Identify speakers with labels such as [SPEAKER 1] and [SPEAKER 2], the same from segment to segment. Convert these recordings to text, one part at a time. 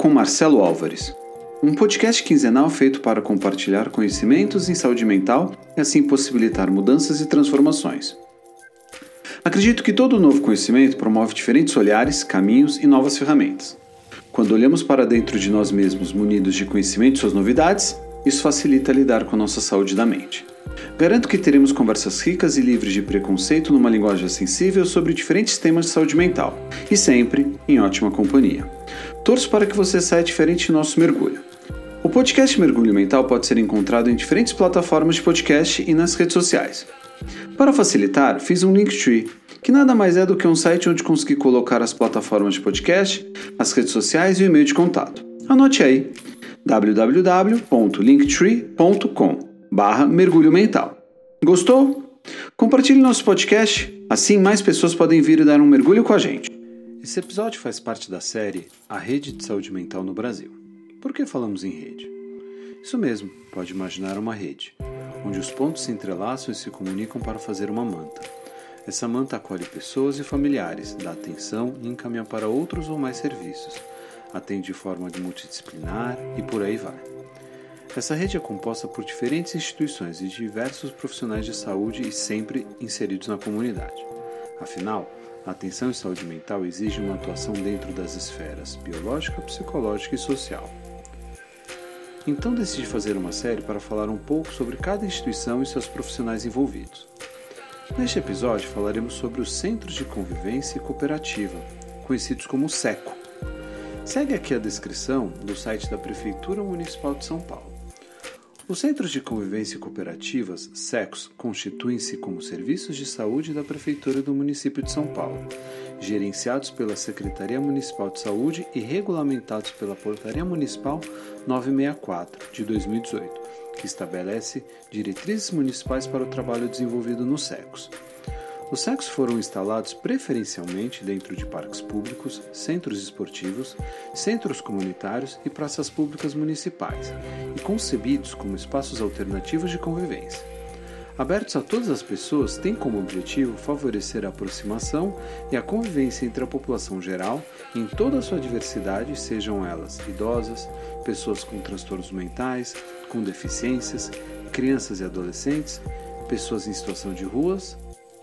[SPEAKER 1] com Marcelo Álvares, um podcast quinzenal feito para compartilhar conhecimentos em saúde mental e assim possibilitar mudanças e transformações. Acredito que todo novo conhecimento promove diferentes olhares, caminhos e novas ferramentas. Quando olhamos para dentro de nós mesmos munidos de conhecimento e suas novidades, isso facilita lidar com nossa saúde da mente. Garanto que teremos conversas ricas e livres de preconceito numa linguagem sensível sobre diferentes temas de saúde mental, e sempre em ótima companhia. Torço para que você saia diferente do nosso mergulho. O podcast Mergulho Mental pode ser encontrado em diferentes plataformas de podcast e nas redes sociais. Para facilitar, fiz um Linktree, que nada mais é do que um site onde consegui colocar as plataformas de podcast, as redes sociais e o e-mail de contato. Anote aí www.linktree.com barra mergulho mental. Gostou? Compartilhe nosso podcast, assim mais pessoas podem vir e dar um mergulho com a gente. Esse episódio faz parte da série A Rede de Saúde Mental no Brasil. Por que falamos em rede? Isso mesmo, pode imaginar uma rede, onde os pontos se entrelaçam e se comunicam para fazer uma manta. Essa manta acolhe pessoas e familiares, dá atenção e encaminha para outros ou mais serviços, atende de forma multidisciplinar e por aí vai. Essa rede é composta por diferentes instituições e diversos profissionais de saúde e sempre inseridos na comunidade. Afinal, a atenção em saúde mental exige uma atuação dentro das esferas biológica, psicológica e social. Então decidi fazer uma série para falar um pouco sobre cada instituição e seus profissionais envolvidos. Neste episódio falaremos sobre os Centros de Convivência e Cooperativa, conhecidos como SECO. Segue aqui a descrição do site da Prefeitura Municipal de São Paulo. Os Centros de Convivência e Cooperativas, SECOS, constituem-se como serviços de saúde da Prefeitura do município de São Paulo, gerenciados pela Secretaria Municipal de Saúde e regulamentados pela Portaria Municipal 964, de 2018, que estabelece diretrizes municipais para o trabalho desenvolvido nos SECOS. Os SECOS foram instalados preferencialmente dentro de parques públicos, centros esportivos, centros comunitários e praças públicas municipais, e concebidos como espaços alternativos de convivência. Abertos a todas as pessoas, têm como objetivo favorecer a aproximação e a convivência entre a população geral em toda a sua diversidade, sejam elas idosas, pessoas com transtornos mentais, com deficiências, crianças e adolescentes, pessoas em situação de ruas,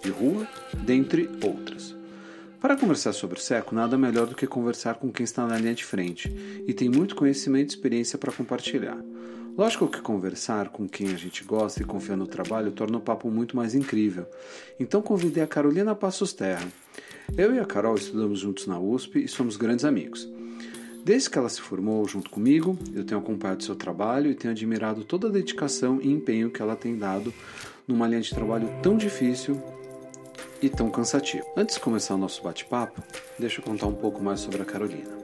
[SPEAKER 1] de rua, dentre outras. Para conversar sobre o SECO, nada melhor do que conversar com quem está na linha de frente e tem muito conhecimento e experiência para compartilhar. Lógico que conversar com quem a gente gosta e confia no trabalho torna o papo muito mais incrível. Então convidei a Carolina Passos Terra. Eu e a Carol estudamos juntos na USP e somos grandes amigos. Desde que ela se formou junto comigo, eu tenho acompanhado seu trabalho e tenho admirado toda a dedicação e empenho que ela tem dado numa linha de trabalho tão difícil e tão cansativo. Antes de começar o nosso bate-papo, deixa eu contar um pouco mais sobre a Carolina.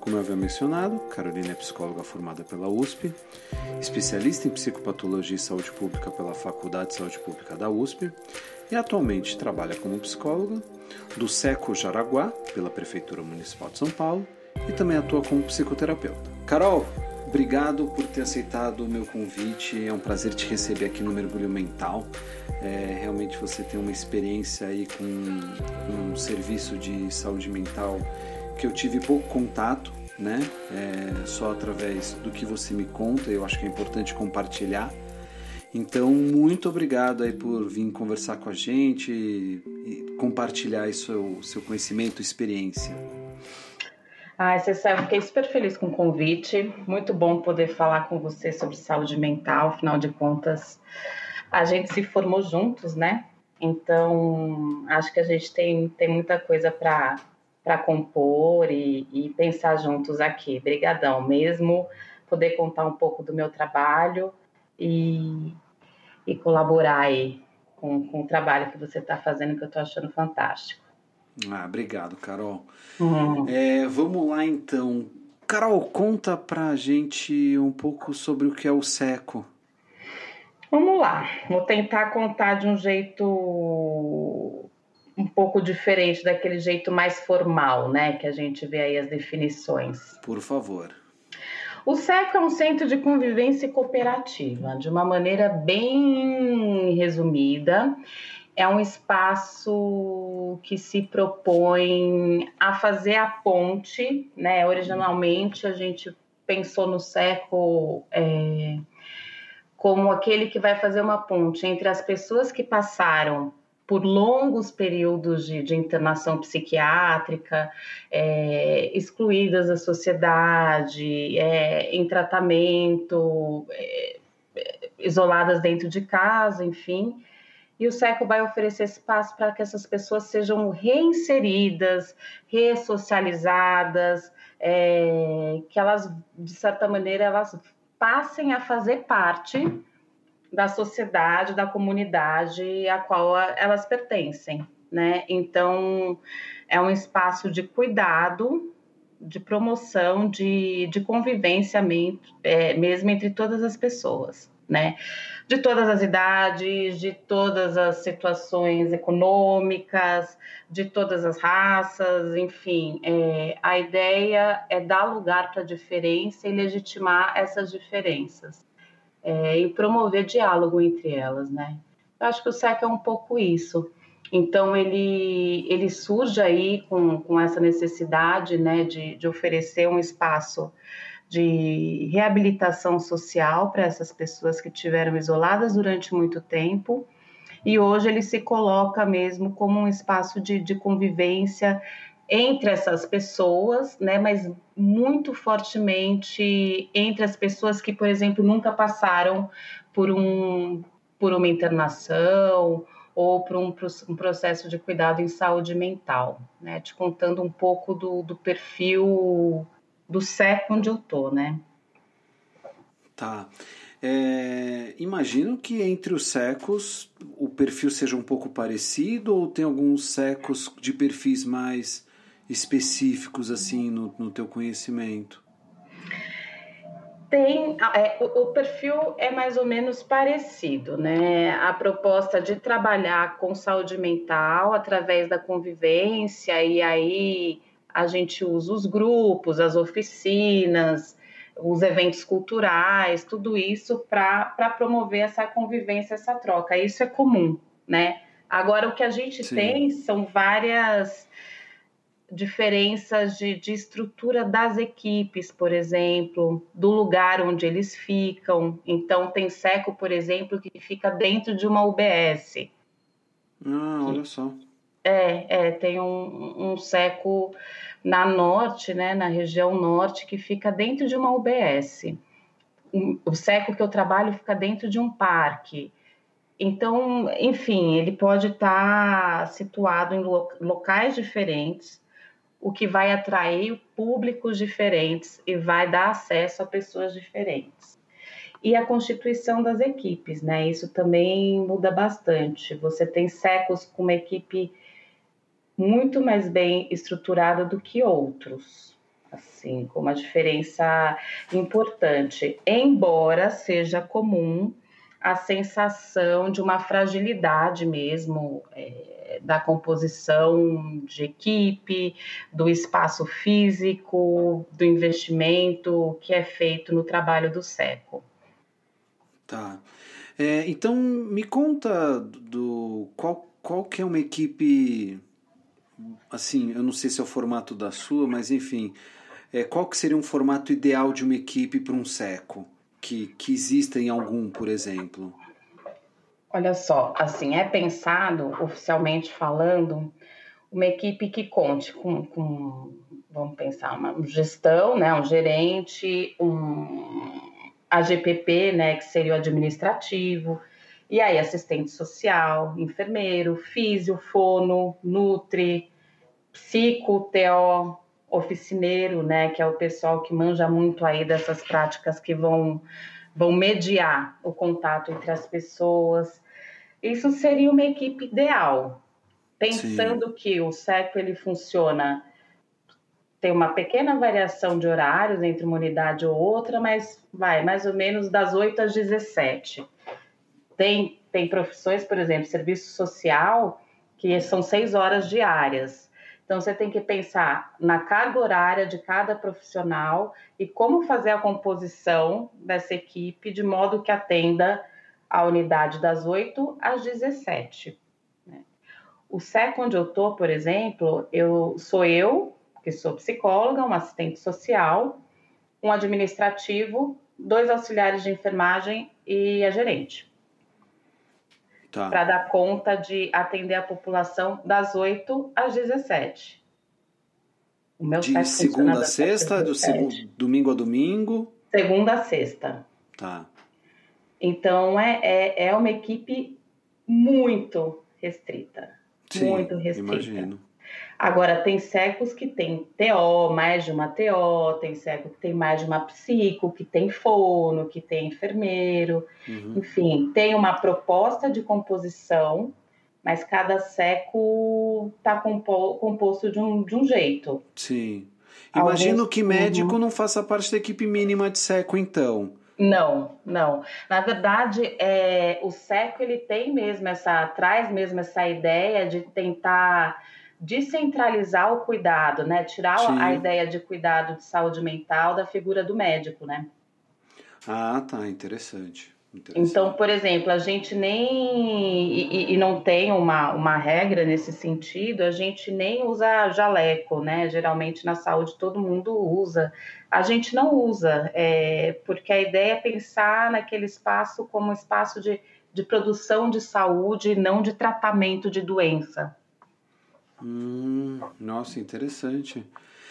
[SPEAKER 1] Como eu havia mencionado, Carolina é psicóloga formada pela USP, especialista em psicopatologia e saúde pública pela Faculdade de Saúde Pública da USP e atualmente trabalha como psicóloga do SECO Jaraguá, pela Prefeitura Municipal de São Paulo, e também atua como psicoterapeuta. Carol, obrigado por ter aceitado o meu convite. É um prazer te receber aqui no Mergulho Mental. É, realmente você tem uma experiência aí com um serviço de saúde mental que eu tive pouco contato, né? É, só através do que você me conta. Eu acho que é importante compartilhar. Então, muito obrigado aí por vir conversar com a gente e compartilhar seu, seu conhecimento experiência.
[SPEAKER 2] Ai, Cecília, fiquei super feliz com o convite. Muito bom poder falar com você sobre saúde mental. Afinal de contas, a gente se formou juntos, né? Então, acho que a gente tem, tem muita coisa para compor e, e pensar juntos aqui. Obrigadão mesmo, poder contar um pouco do meu trabalho e, e colaborar aí com, com o trabalho que você está fazendo, que eu estou achando fantástico.
[SPEAKER 1] Ah, obrigado, Carol. Uhum. É, vamos lá então. Carol, conta pra gente um pouco sobre o que é o SECO.
[SPEAKER 2] Vamos lá, vou tentar contar de um jeito um pouco diferente daquele jeito mais formal, né, que a gente vê aí as definições.
[SPEAKER 1] Por favor.
[SPEAKER 2] O SECO é um centro de convivência cooperativa, de uma maneira bem resumida é um espaço que se propõe a fazer a ponte, né? Originalmente a gente pensou no século é, como aquele que vai fazer uma ponte entre as pessoas que passaram por longos períodos de, de internação psiquiátrica, é, excluídas da sociedade, é, em tratamento, é, isoladas dentro de casa, enfim. E o SECO vai oferecer espaço para que essas pessoas sejam reinseridas, ressocializadas, é, que elas, de certa maneira, elas passem a fazer parte da sociedade, da comunidade a qual elas pertencem, né? Então, é um espaço de cuidado, de promoção, de, de convivência é, mesmo entre todas as pessoas, né? De todas as idades, de todas as situações econômicas, de todas as raças, enfim. É, a ideia é dar lugar para a diferença e legitimar essas diferenças é, e promover diálogo entre elas, né? Eu acho que o SEC é um pouco isso. Então, ele, ele surge aí com, com essa necessidade né, de, de oferecer um espaço de reabilitação social para essas pessoas que tiveram isoladas durante muito tempo. E hoje ele se coloca mesmo como um espaço de, de convivência entre essas pessoas, né, mas muito fortemente entre as pessoas que, por exemplo, nunca passaram por, um, por uma internação ou por um, um processo de cuidado em saúde mental, né, te contando um pouco do, do perfil do século onde eu tô, né.
[SPEAKER 1] Tá. É, imagino que entre os secos o perfil seja um pouco parecido ou tem alguns secos de perfis mais específicos assim no, no teu conhecimento?
[SPEAKER 2] Tem, é, o, o, perfil é mais ou menos parecido, né? A proposta de trabalhar com saúde mental através da convivência, e aí a gente usa os grupos, as oficinas, os eventos culturais, tudo isso para promover essa convivência, essa troca. Isso é comum, né? Agora, o que a gente Sim. tem são várias diferenças de, de estrutura das equipes, por exemplo, do lugar onde eles ficam. Então, tem SECO, por exemplo, que fica dentro de uma UBS.
[SPEAKER 1] Ah, olha só.
[SPEAKER 2] É, é tem um, um SECO na norte, né, na região norte, que fica dentro de uma UBS. O SECO que eu trabalho fica dentro de um parque. Então, enfim, ele pode estar situado em locais diferentes, o que vai atrair públicos diferentes e vai dar acesso a pessoas diferentes. E a constituição das equipes, né? Isso também muda bastante. Você tem secos com uma equipe muito mais bem estruturada do que outros, assim, com uma diferença importante, embora seja comum a sensação de uma fragilidade mesmo. É, da composição de equipe, do espaço físico, do investimento que é feito no trabalho do SECO.
[SPEAKER 1] Tá. É, então, me conta do qual, qual que é uma equipe, assim, eu não sei se é o formato da sua, mas enfim, é, qual que seria um formato ideal de uma equipe para um SECO? Que, que exista em algum, por exemplo?
[SPEAKER 2] Olha só, assim, é pensado, oficialmente falando, uma equipe que conte com, com vamos pensar, uma gestão, né, um gerente, um AGPP, né, que seria o administrativo, e aí assistente social, enfermeiro, físio, fono, nutri, psico, TO, oficineiro, né, que é o pessoal que manja muito aí dessas práticas que vão vão mediar o contato entre as pessoas, isso seria uma equipe ideal, pensando Sim. que o SECO ele funciona tem uma pequena variação de horários entre uma unidade ou outra, mas vai mais ou menos das 8 às 17. Tem, tem profissões, por exemplo, serviço social, que são seis horas diárias. Então, você tem que pensar na carga horária de cada profissional e como fazer a composição dessa equipe de modo que atenda a unidade das 8 às 17. o SEC onde eu tô, por exemplo, eu sou eu, que sou psicóloga, uma assistente social, um administrativo, dois auxiliares de enfermagem e a gerente. Tá. Para dar conta de atender a população das 8 às 17.
[SPEAKER 1] O meu de segunda a sexta, do segundo, domingo a domingo?
[SPEAKER 2] Segunda a sexta.
[SPEAKER 1] Tá.
[SPEAKER 2] Então é, é, é uma equipe muito restrita. Sim, muito restrita. Imagino. Agora, tem secos que tem TO, mais de uma TO, tem seco que tem mais de uma psico, que tem fono, que tem enfermeiro, uhum. enfim, tem uma proposta de composição, mas cada seco está compo composto de um, de um jeito.
[SPEAKER 1] Sim. Imagino Alguns... que médico uhum. não faça parte da equipe mínima de seco, então.
[SPEAKER 2] Não, não. Na verdade, é, o SECO ele tem mesmo essa, traz mesmo essa ideia de tentar descentralizar o cuidado, né? Tirar Sim. a ideia de cuidado de saúde mental da figura do médico, né?
[SPEAKER 1] Ah, tá, interessante.
[SPEAKER 2] Então, por exemplo, a gente nem. E, e, não tem uma, uma regra nesse sentido, a gente nem usa jaleco, né? Geralmente na saúde todo mundo usa. A gente não usa, é, porque a ideia é pensar naquele espaço como um espaço de, de produção de saúde, não de tratamento de doença.
[SPEAKER 1] Hum, nossa, interessante.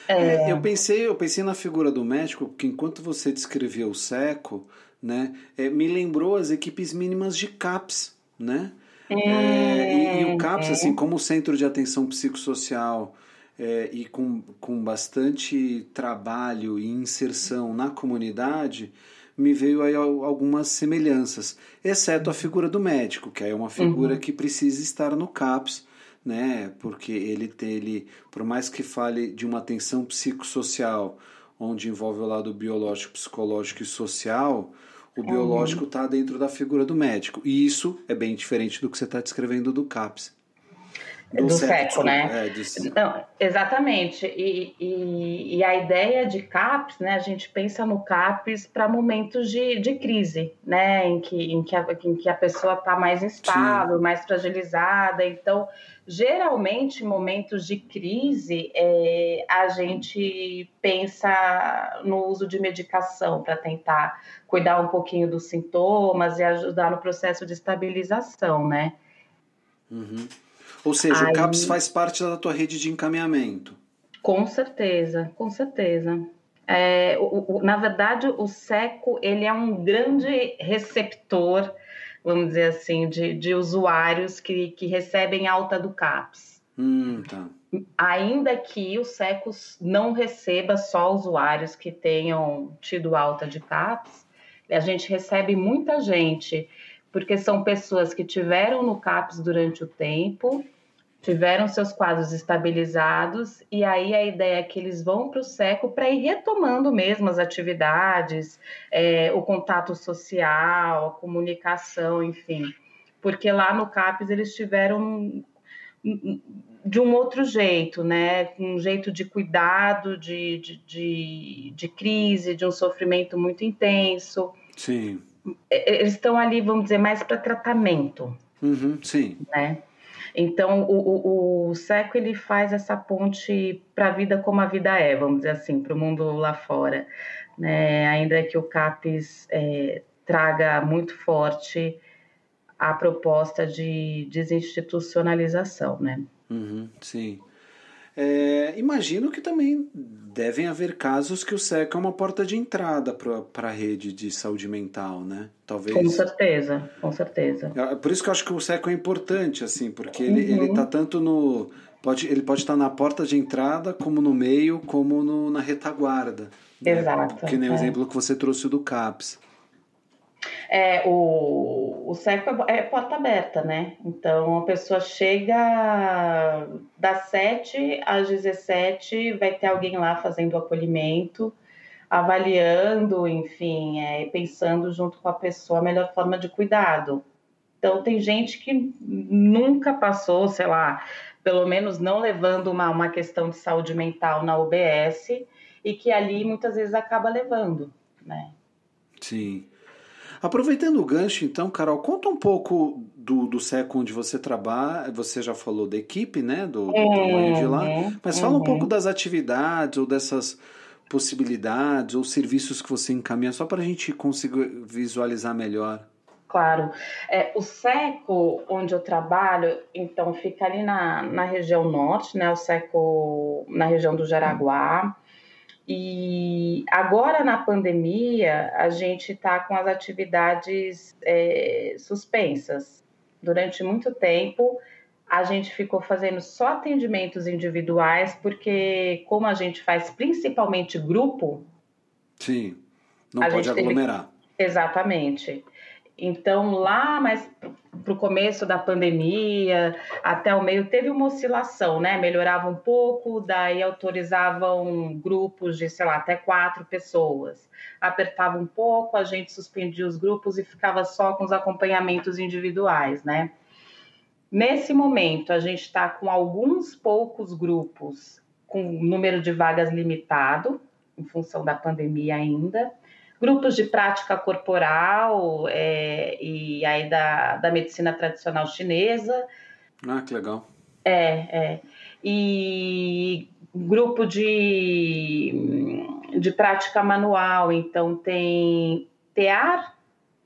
[SPEAKER 1] É... É, eu pensei, eu pensei na figura do médico, porque enquanto você descrevia o seco, né, é, me lembrou as equipes mínimas de CAPS, né? É, e, e, o CAPS, assim, é. como centro de atenção psicossocial é, e com, com bastante trabalho e inserção na comunidade, me veio aí algumas semelhanças, exceto a figura do médico, que é uma figura uhum. que precisa estar no CAPS, né? Porque ele tem, ele, por mais que fale de uma atenção psicossocial, onde envolve o lado biológico, psicológico e social, o uhum. biológico está dentro da figura do médico. E isso é bem diferente do que você está descrevendo do CAPS.
[SPEAKER 2] Do, do seco, né? É, de... Não, exatamente. E, e, e, a ideia de CAPS, né? A gente pensa no CAPS para momentos de, de crise, né? Em que, em que, a, em que a pessoa está mais instável, Sim. mais fragilizada. Então, geralmente, em momentos de crise, é, a gente pensa no uso de medicação para tentar cuidar um pouquinho dos sintomas e ajudar no processo de estabilização, né?
[SPEAKER 1] Uhum. Ou seja, Aí... o CAPS faz parte da tua rede de encaminhamento.
[SPEAKER 2] Com certeza, com certeza. É, o, o, na verdade, o SECO ele é um grande receptor vamos dizer assim, de, de usuários que, que recebem alta do CAPS.
[SPEAKER 1] Hum, tá.
[SPEAKER 2] Ainda que o SECOS não receba só usuários que tenham tido alta de CAPS, a gente recebe muita gente, porque são pessoas que tiveram no CAPS durante o tempo tiveram seus quadros estabilizados e aí a ideia é que eles vão para o SECO para ir retomando mesmo as atividades, é, o contato social, a comunicação, enfim. Porque lá no CAPES eles tiveram de um outro jeito, né? Um jeito de cuidado, de, de, de, de crise, de um sofrimento muito intenso.
[SPEAKER 1] Sim.
[SPEAKER 2] Eles estão ali, vamos dizer, mais para tratamento.
[SPEAKER 1] Uhum, sim.
[SPEAKER 2] Né? Então, o, o, o SECO ele faz essa ponte para a vida como a vida é, vamos dizer assim, para o mundo lá fora. Né? Ainda que o CAPES é, traga muito forte a proposta de desinstitucionalização, né?
[SPEAKER 1] Uhum, sim. É, imagino que também devem haver casos que o SECO é uma porta de entrada para a rede de saúde mental, né?
[SPEAKER 2] Talvez. Com certeza, com certeza.
[SPEAKER 1] É, por isso que eu acho que o SECO é importante, assim, porque ele, uhum. ele tá tanto no. Pode, ele pode estar na porta de entrada, como no meio, como no, na retaguarda.
[SPEAKER 2] Né? Exato.
[SPEAKER 1] Que nem é. o exemplo que você trouxe do CAPS.
[SPEAKER 2] É, o, o SECO é, é porta aberta, né? Então a pessoa chega das 7 às 17, vai ter alguém lá fazendo o acolhimento, avaliando, enfim, é, pensando junto com a pessoa a melhor forma de cuidado. Então tem gente que nunca passou, sei lá, pelo menos não levando uma, uma questão de saúde mental na UBS e que ali muitas vezes acaba levando, né?
[SPEAKER 1] Sim. Aproveitando o gancho, então, Carol, conta um pouco do, do SECO onde você trabalha. Você já falou da equipe, né? Do, do tamanho de lá.
[SPEAKER 2] Uhum,
[SPEAKER 1] Mas fala um
[SPEAKER 2] uhum.
[SPEAKER 1] pouco das atividades ou dessas possibilidades ou serviços que você encaminha, só para a gente conseguir visualizar melhor.
[SPEAKER 2] Claro. É, o SECO, onde eu trabalho, então fica ali na, na região norte, né? O SECO na região do Jaraguá. E agora na pandemia, a gente está com as atividades é, suspensas. Durante muito tempo, a gente ficou fazendo só atendimentos individuais, porque, como a gente faz principalmente grupo.
[SPEAKER 1] Sim, não pode
[SPEAKER 2] gente teve-
[SPEAKER 1] aglomerar.
[SPEAKER 2] Exatamente. Então, lá mais para o começo da pandemia, até o meio, teve uma oscilação, né? Melhorava um pouco, daí autorizavam grupos de, sei lá, até quatro pessoas. Apertava um pouco, a gente suspendia os grupos e ficava só com os acompanhamentos individuais, né? Nesse momento, a gente está com alguns poucos grupos com número de vagas limitado, em função da pandemia ainda grupos de prática corporal é, e aí da, da medicina tradicional chinesa,
[SPEAKER 1] Ah, que legal.
[SPEAKER 2] é, é, e grupo de, de prática manual, então tem tear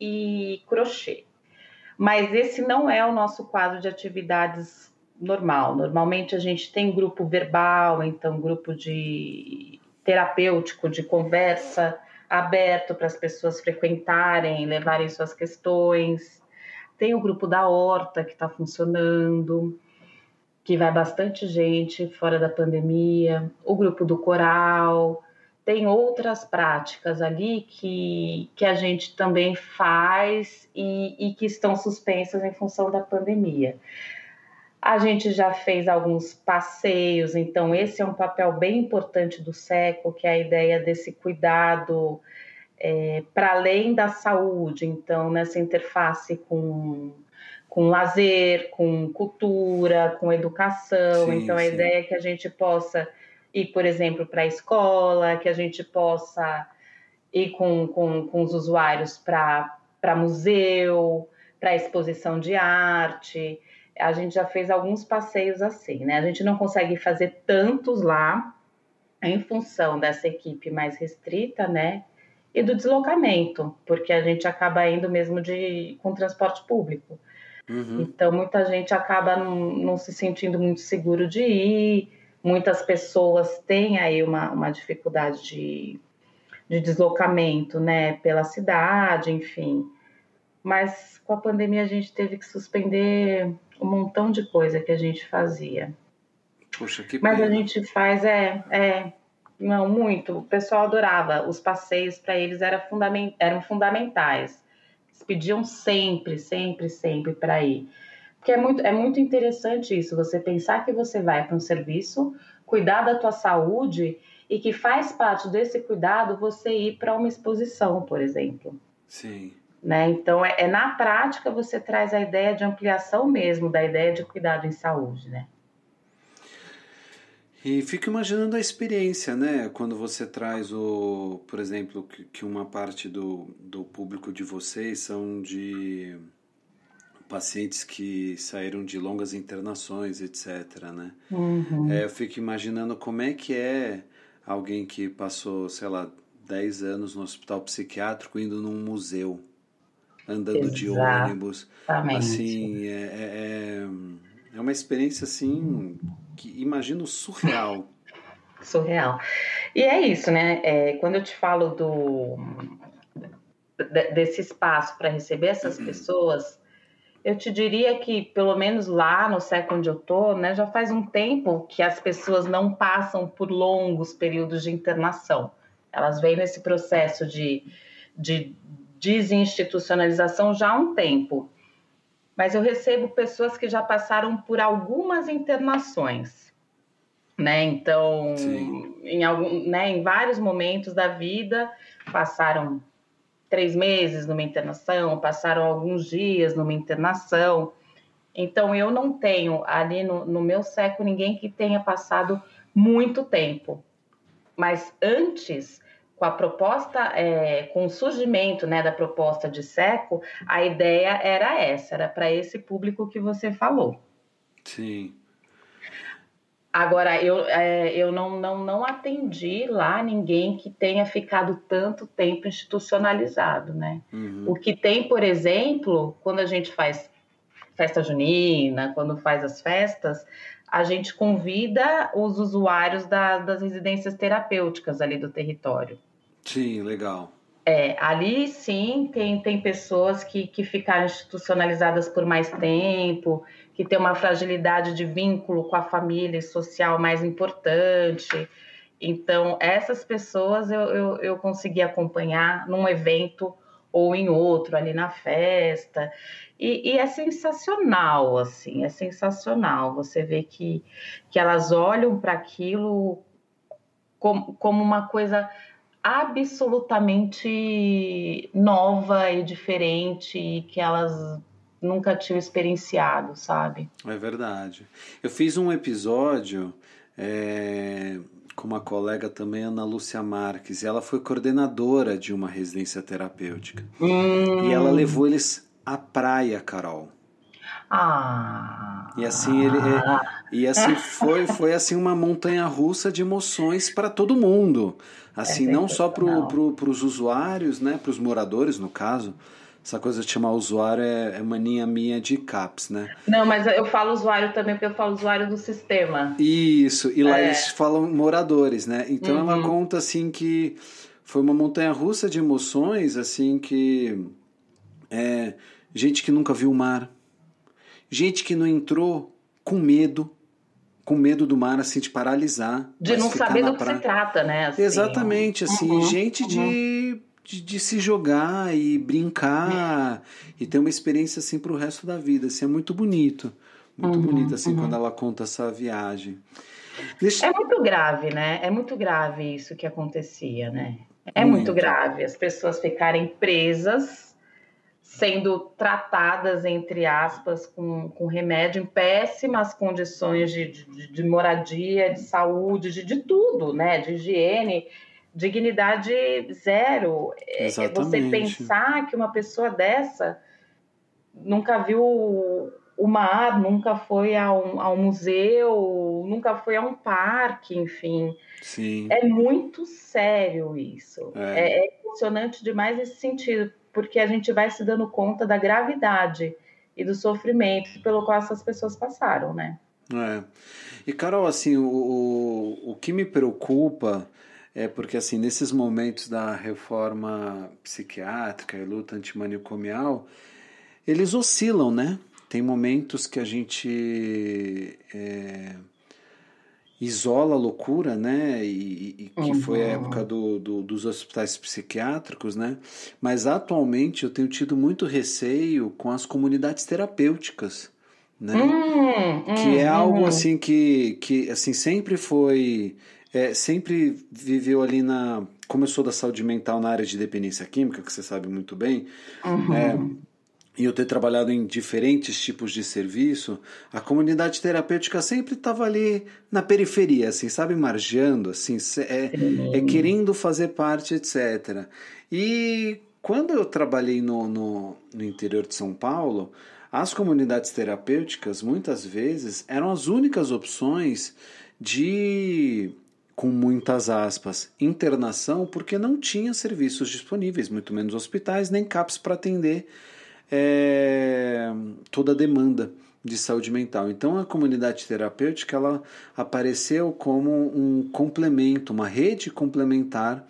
[SPEAKER 2] e crochê. Mas esse não é o nosso quadro de atividades normal. Normalmente a gente tem grupo verbal, então grupo de terapêutico, de conversa, aberto para as pessoas frequentarem, levarem suas questões. Tem o grupo da horta que está funcionando, que vai bastante gente fora da pandemia. O grupo do coral. Tem outras práticas ali que, que a gente também faz e, e que estão suspensas em função da pandemia. A gente já fez alguns passeios, então esse é um papel bem importante do SECO, que é a ideia desse cuidado é, para além da saúde, então nessa interface com, com lazer, com cultura, com educação.
[SPEAKER 1] Sim,
[SPEAKER 2] então a
[SPEAKER 1] sim.
[SPEAKER 2] ideia é que a gente possa ir, por exemplo, para a escola, que a gente possa ir com, com, com os usuários para museu, para exposição de arte a gente já fez alguns passeios assim, né? A gente não consegue fazer tantos lá em função dessa equipe mais restrita, né? E do deslocamento, porque a gente acaba indo mesmo de com transporte público.
[SPEAKER 1] Uhum.
[SPEAKER 2] Então muita gente acaba não, não, se sentindo muito seguro de ir. Muitas pessoas têm aí uma, uma dificuldade de, de deslocamento, né? Pela cidade, enfim. Mas com a pandemia a gente teve que suspender um montão de coisa que a gente fazia.
[SPEAKER 1] Poxa, que
[SPEAKER 2] Mas a
[SPEAKER 1] pena.
[SPEAKER 2] gente faz, é, é, não muito. O pessoal adorava. Os passeios para eles era fundament, eram fundamentais. Eles pediam sempre, sempre, sempre para ir. Porque é muito, é muito interessante isso, você pensar que você vai para um serviço, cuidar da tua saúde e que faz parte desse cuidado você ir para uma exposição, por exemplo.
[SPEAKER 1] Sim.
[SPEAKER 2] Né? Então, é, é, na prática você traz a ideia de ampliação mesmo da ideia de cuidado em saúde, né?
[SPEAKER 1] E fico imaginando a experiência, né? Quando você traz o, por exemplo, que, que uma parte do, do público de vocês são de pacientes que saíram de longas internações, etc, né?
[SPEAKER 2] Uhum.
[SPEAKER 1] É, eu fico imaginando como é que é alguém que passou, sei lá, 10 anos no hospital psiquiátrico indo num museu andando
[SPEAKER 2] Exatamente.
[SPEAKER 1] de ônibus. Assim, é, é, é, uma experiência assim que imagino surreal.
[SPEAKER 2] Surreal. E é isso, né? É, quando eu te falo do desse espaço para receber essas pessoas, eu te diria que, pelo menos lá no século onde eu tô, né, já faz um tempo que as pessoas não passam por longos períodos de internação. Elas vêm nesse processo de, de desinstitucionalização já há um tempo. Mas eu recebo pessoas que já passaram por algumas internações, né? Então, em, algum, né, em vários momentos da vida, passaram três meses numa internação, passaram alguns dias numa internação. Então, eu não tenho ali no, no meu século ninguém que tenha passado muito tempo. Mas antes com a proposta, é, com o surgimento né, da proposta de SECO, a ideia era essa, era para esse público que você falou.
[SPEAKER 1] Sim.
[SPEAKER 2] Agora, eu, é, eu não, não, não atendi lá ninguém que tenha ficado tanto tempo institucionalizado, né? Uhum. O que tem, por exemplo, quando a gente faz festa junina, quando faz as festas, a gente convida os usuários da, das residências terapêuticas ali do território.
[SPEAKER 1] Sim, legal.
[SPEAKER 2] É, ali sim tem, tem pessoas que, que ficaram institucionalizadas por mais tempo, que tem uma fragilidade de vínculo com a família social mais importante. Então, essas pessoas eu, eu, eu consegui acompanhar num evento ou em outro, ali na festa. E, e, é sensacional, assim, é sensacional. Você vê que, que elas olham para aquilo como, como uma coisa absolutamente nova e diferente e que elas nunca tinham experienciado, sabe?
[SPEAKER 1] É verdade. Eu fiz um episódio é, com uma colega também, Ana Lúcia Marques, e ela foi coordenadora de uma residência terapêutica. Hum. E ela levou eles à praia, Carol.
[SPEAKER 2] Ah.
[SPEAKER 1] E assim ele é, e assim foi foi assim uma montanha russa de emoções para todo mundo. Assim, é não só para pro, os usuários, né, para os moradores no caso. Essa coisa de chamar usuário é, é mania minha de CAPS, né?
[SPEAKER 2] Não, mas eu falo usuário também porque eu falo usuário do sistema.
[SPEAKER 1] Isso, e lá é. eles falam moradores, né? Então uhum. ela conta assim que foi uma montanha russa de emoções, assim que é, gente que nunca viu o mar, gente que não entrou com medo, com medo do mar, assim, de paralisar.
[SPEAKER 2] De não saber do que pra... se trata, né?
[SPEAKER 1] Assim. Exatamente, assim, uhum, gente uhum. De, de, de, se jogar e brincar e ter uma experiência, assim, para o resto da vida. Assim, é muito bonito. Muito uhum, bonito, assim, quando uhum. ela conta essa viagem.
[SPEAKER 2] Deixa... É muito grave, né? É muito grave isso que acontecia, né? É muito, muito grave as pessoas ficarem presas sendo tratadas, entre aspas, com, com remédio em péssimas condições de, de, de moradia, de saúde, de, de, tudo, né? De higiene, dignidade zero. Exatamente. É, você pensar que uma pessoa dessa nunca viu o mar, nunca foi a um, a um museu, nunca foi a um parque, enfim.
[SPEAKER 1] Sim.
[SPEAKER 2] É muito sério isso. É. é, é emocionante demais nesse sentido porque a gente vai se dando conta da gravidade e do sofrimento pelo qual essas pessoas passaram, né?
[SPEAKER 1] É. E Carol, assim, o, o, o que me preocupa é porque assim nesses momentos da reforma psiquiátrica e luta antimanicomial eles oscilam, né? Tem momentos que a gente é, isola a loucura, né? E, e que uhum. foi a época do, do, dos hospitais psiquiátricos, né? Mas atualmente eu tenho tido muito receio com as comunidades terapêuticas, né? Uhum. que é algo uhum. assim que, que assim sempre foi, é, sempre viveu ali na como eu sou da saúde mental na área de dependência química, que você sabe muito bem,
[SPEAKER 2] uhum. é,
[SPEAKER 1] e eu ter trabalhado em diferentes tipos de serviço, a comunidade terapêutica sempre estava ali na periferia, assim, sabe, margeando, assim, é, é, querendo fazer parte, etc. E quando eu trabalhei no, no, no interior de São Paulo, as comunidades terapêuticas muitas vezes eram as únicas opções de com muitas aspas, internação, porque não tinha serviços disponíveis, muito menos hospitais, nem CAPs para atender é, toda a demanda de saúde mental. Então a comunidade terapêutica ela apareceu como um complemento, uma rede complementar,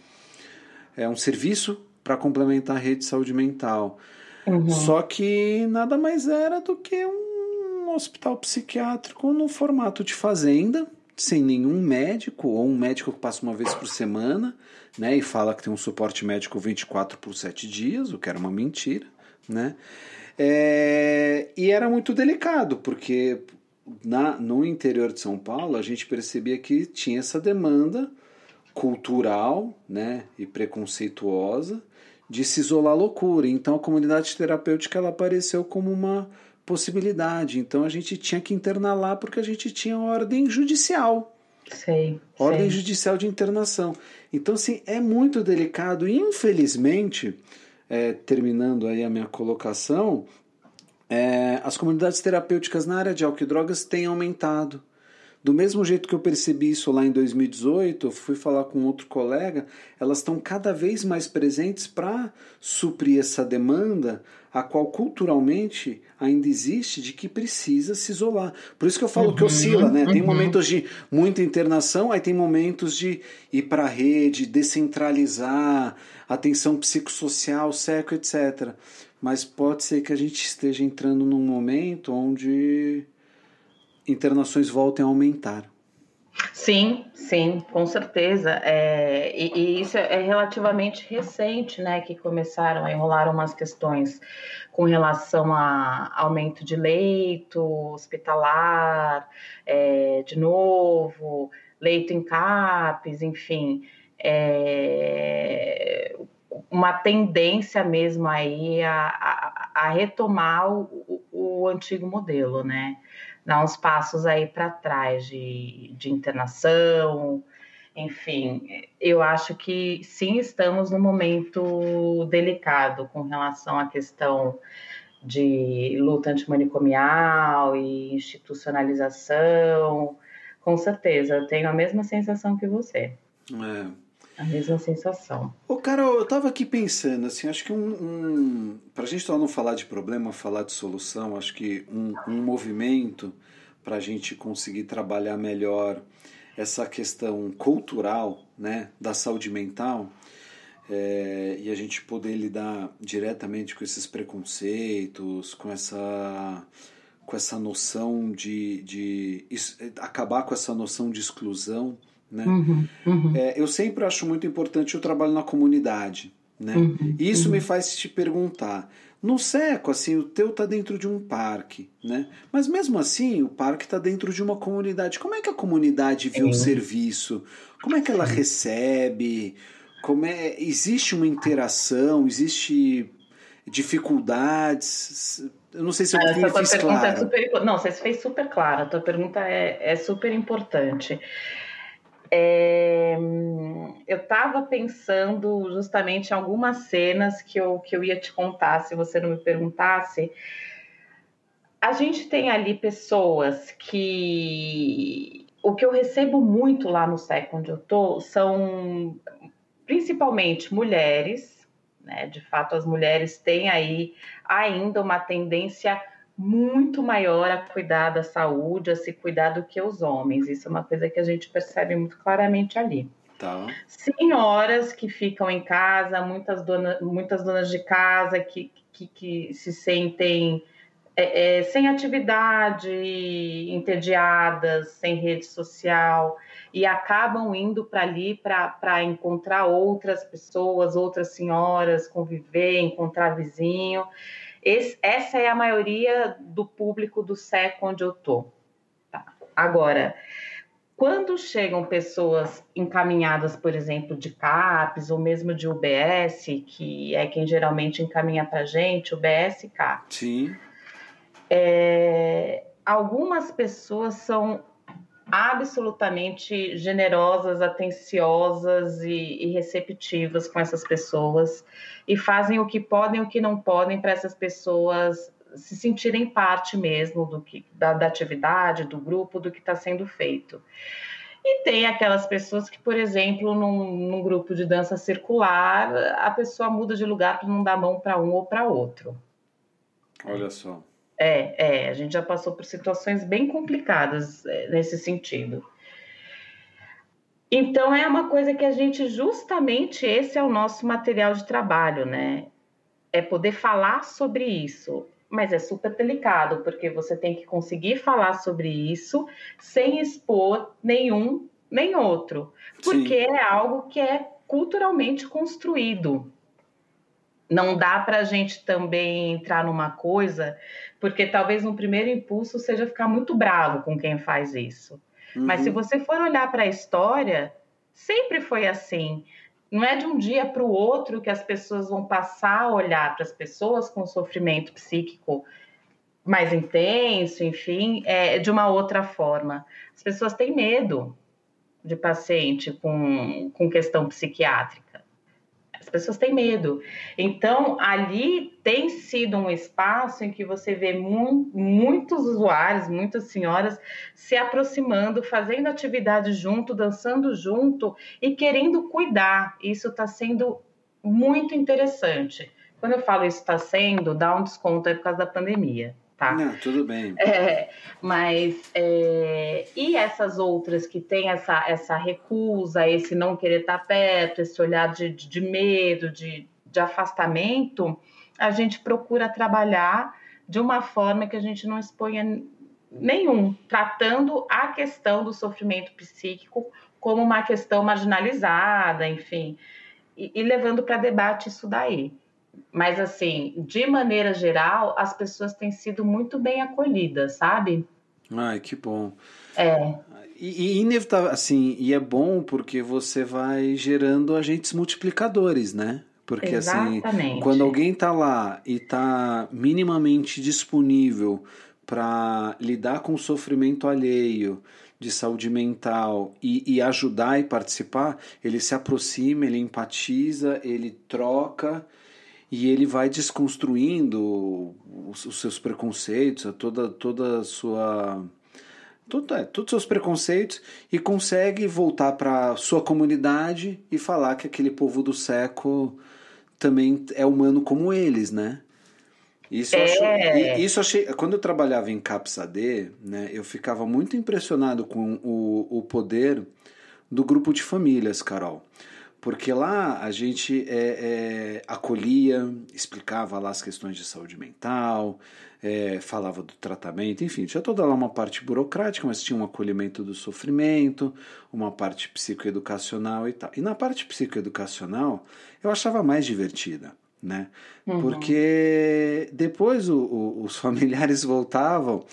[SPEAKER 1] é um serviço para complementar a rede de saúde mental. Uhum. Só que nada mais era do que um hospital psiquiátrico no formato de fazenda, sem nenhum médico, ou um médico que passa uma vez por semana, né, e fala que tem um suporte médico 24 por 7 dias, o que era uma mentira né? É, e era muito delicado, porque na, no interior de São Paulo a gente percebia que tinha essa demanda cultural né, e preconceituosa de se isolar a loucura. Então a comunidade terapêutica ela apareceu como uma possibilidade. Então a gente tinha que internar lá porque a gente tinha ordem judicial.
[SPEAKER 2] Sei.
[SPEAKER 1] Ordem
[SPEAKER 2] sei.
[SPEAKER 1] judicial de internação. Então, assim, é muito delicado. Infelizmente, é, terminando aí a minha colocação, é, as comunidades terapêuticas na área de álcool e drogas têm aumentado. Do mesmo jeito que eu percebi isso lá em 2018, eu fui falar com outro colega, elas estão cada vez mais presentes para suprir essa demanda, a qual culturalmente ainda existe de que precisa se isolar. Por isso que eu falo uhum, que oscila, né? Uhum. Tem momentos de muita internação, aí tem momentos de ir para a rede, descentralizar, atenção psicossocial, seco, etc. Mas pode ser que a gente esteja entrando num momento onde internações voltem a aumentar.
[SPEAKER 2] Sim, sim, com certeza. É, e, e, isso é relativamente recente, né? Que começaram a enrolar umas questões com relação a aumento de leito hospitalar, é, de novo, leito em CAPES, enfim. É, uma tendência mesmo aí a, a, a retomar o, o, antigo modelo, né? Dar uns passos aí para trás de, de internação, enfim, eu acho que sim, estamos num momento delicado com relação à questão de luta antimanicomial e institucionalização. Com certeza, eu tenho a mesma sensação que você.
[SPEAKER 1] É.
[SPEAKER 2] A mesma sensação.
[SPEAKER 1] Ô, Carol, eu tava aqui pensando, assim, acho que um. um pra gente não falar de problema, falar de solução, acho que um, um movimento para a gente conseguir trabalhar melhor essa questão cultural né, da saúde mental é, e a gente poder lidar diretamente com esses preconceitos, com essa com essa noção de, de acabar com essa noção de exclusão né?
[SPEAKER 2] Uhum, uhum.
[SPEAKER 1] É, eu sempre acho muito importante o trabalho na comunidade. Né?
[SPEAKER 2] Uhum,
[SPEAKER 1] e isso me faz te perguntar. No seco, assim, o teu tá dentro de um parque, né? Mas mesmo assim, o parque está dentro de uma comunidade. Como é que a comunidade vê o serviço? Como é que ela recebe? Como é? Existe uma interação? Existe dificuldades? Eu não sei se eu
[SPEAKER 2] ah, Essa
[SPEAKER 1] fiz
[SPEAKER 2] pergunta
[SPEAKER 1] claro.
[SPEAKER 2] É super, não, você fez super claro. A tua pergunta é, é super importante. É, eu estava pensando justamente em algumas cenas que eu, que eu ia te contar, se você não me perguntasse. A gente tem ali pessoas que. O que eu recebo muito lá no SEC onde eu tô são principalmente mulheres, né? De fato, as mulheres têm aí ainda uma tendência muito maior a cuidar da saúde, a se cuidar do que os homens. Isso é uma coisa que a gente percebe muito claramente ali.
[SPEAKER 1] Tá.
[SPEAKER 2] Senhoras que ficam em casa, muitas, dona, muitas donas de casa que, que, que se sentem é, é, sem atividade, entediadas, sem rede social, e acabam indo para ali para encontrar outras pessoas, outras senhoras, conviver, encontrar vizinho. Esse, essa é a maioria do público do SEC onde eu estou. Tá. Agora, quando chegam pessoas encaminhadas, por exemplo, de CAPES ou mesmo de UBS, que é quem geralmente encaminha para a gente, UBS e CAPES.
[SPEAKER 1] Sim.
[SPEAKER 2] É, algumas pessoas são absolutamente generosas, atenciosas e, e, receptivas com essas pessoas e fazem o que podem e o que não podem para essas pessoas se sentirem parte mesmo do que da, da atividade, do grupo, do que está sendo feito. E tem aquelas pessoas que, por exemplo, num, num grupo de dança circular, a pessoa muda de lugar para não dar mão para um ou para outro.
[SPEAKER 1] Olha só.
[SPEAKER 2] É, é, a gente já passou por situações bem complicadas é, nesse sentido. Então é uma coisa que a gente justamente esse é o nosso material de trabalho, né? É poder falar sobre isso, mas é super delicado porque você tem que conseguir falar sobre isso sem expor nenhum nem outro, porque Sim. é algo que é culturalmente construído. Não dá para a gente também entrar numa coisa porque talvez um primeiro impulso seja ficar muito bravo com quem faz isso. Uhum. Mas se uhum. você for olhar para a história, sempre foi assim. Não é de um dia para o outro que as pessoas vão passar a olhar para as pessoas com sofrimento psíquico mais intenso, enfim, é, de uma outra forma. As pessoas têm medo. de paciente com, com questão psiquiátrica. As pessoas têm medo. Então, ali tem sido um espaço em que você vê mu muitos usuários, muitas senhoras se aproximando, fazendo atividade junto, dançando junto e querendo cuidar. Isso está sendo muito interessante. Quando eu falo isso está sendo, dá um desconto aí por causa da pandemia tá?
[SPEAKER 1] Não, tudo bem.
[SPEAKER 2] É, mas é, e essas outras que têm essa, essa recusa, esse não querer estar perto, esse olhar de, de medo, de, de afastamento, a gente procura trabalhar de uma forma que a gente não exponha nenhum, tratando a questão do sofrimento psíquico como uma questão marginalizada, enfim, e, e levando para debate isso daí. Mas, assim, de maneira geral, as pessoas têm sido muito bem acolhidas, sabe?
[SPEAKER 1] Ai, que bom.
[SPEAKER 2] É.
[SPEAKER 1] E, e inevitável, assim, e é bom porque você vai gerando agentes multiplicadores, né? Porque assim,
[SPEAKER 2] Exatamente.
[SPEAKER 1] assim, quando alguém tá lá e tá minimamente disponível para lidar com o sofrimento alheio, de saúde mental e, e, ajudar e participar, ele se aproxima, ele empatiza, ele troca e ele vai desconstruindo os, os seus preconceitos, toda, toda a sua. Todo, é, todos os seus preconceitos e consegue voltar para sua comunidade e falar que aquele povo do século também é humano como eles, né? Isso, é. achei, isso achei. Quando eu trabalhava em CAPS-AD, né, eu ficava muito impressionado com o, o poder do grupo de famílias, Carol porque lá a gente é, é, acolhia, explicava lá as questões de saúde mental, é, falava do tratamento, enfim, tinha toda lá uma parte burocrática, mas tinha um acolhimento do sofrimento, uma parte psicoeducacional e tal. E na parte psicoeducacional eu achava mais divertida, né? Uhum. Porque depois o, o, os familiares voltavam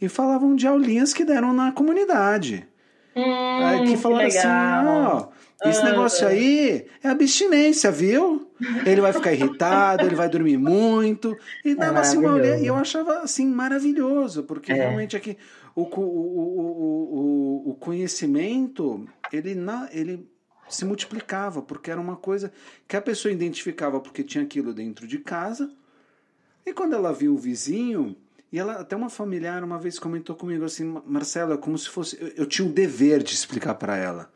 [SPEAKER 1] e falavam de aulinhas que deram na comunidade.
[SPEAKER 2] Hum, que falaram que assim,
[SPEAKER 1] ó. Esse ah, negócio aí é abstinência, viu? Ele vai ficar irritado, ele vai dormir muito. E é dava é assim uma olhada. E eu achava assim maravilhoso, porque é. realmente aqui o, o, o, o, conhecimento ele, na, ele se multiplicava, porque era uma coisa que a pessoa identificava porque tinha aquilo dentro de casa. E quando ela viu o vizinho, e ela, até uma familiar uma vez comentou comigo assim, Marcelo, é como se fosse. Eu, eu tinha o dever de explicar para ela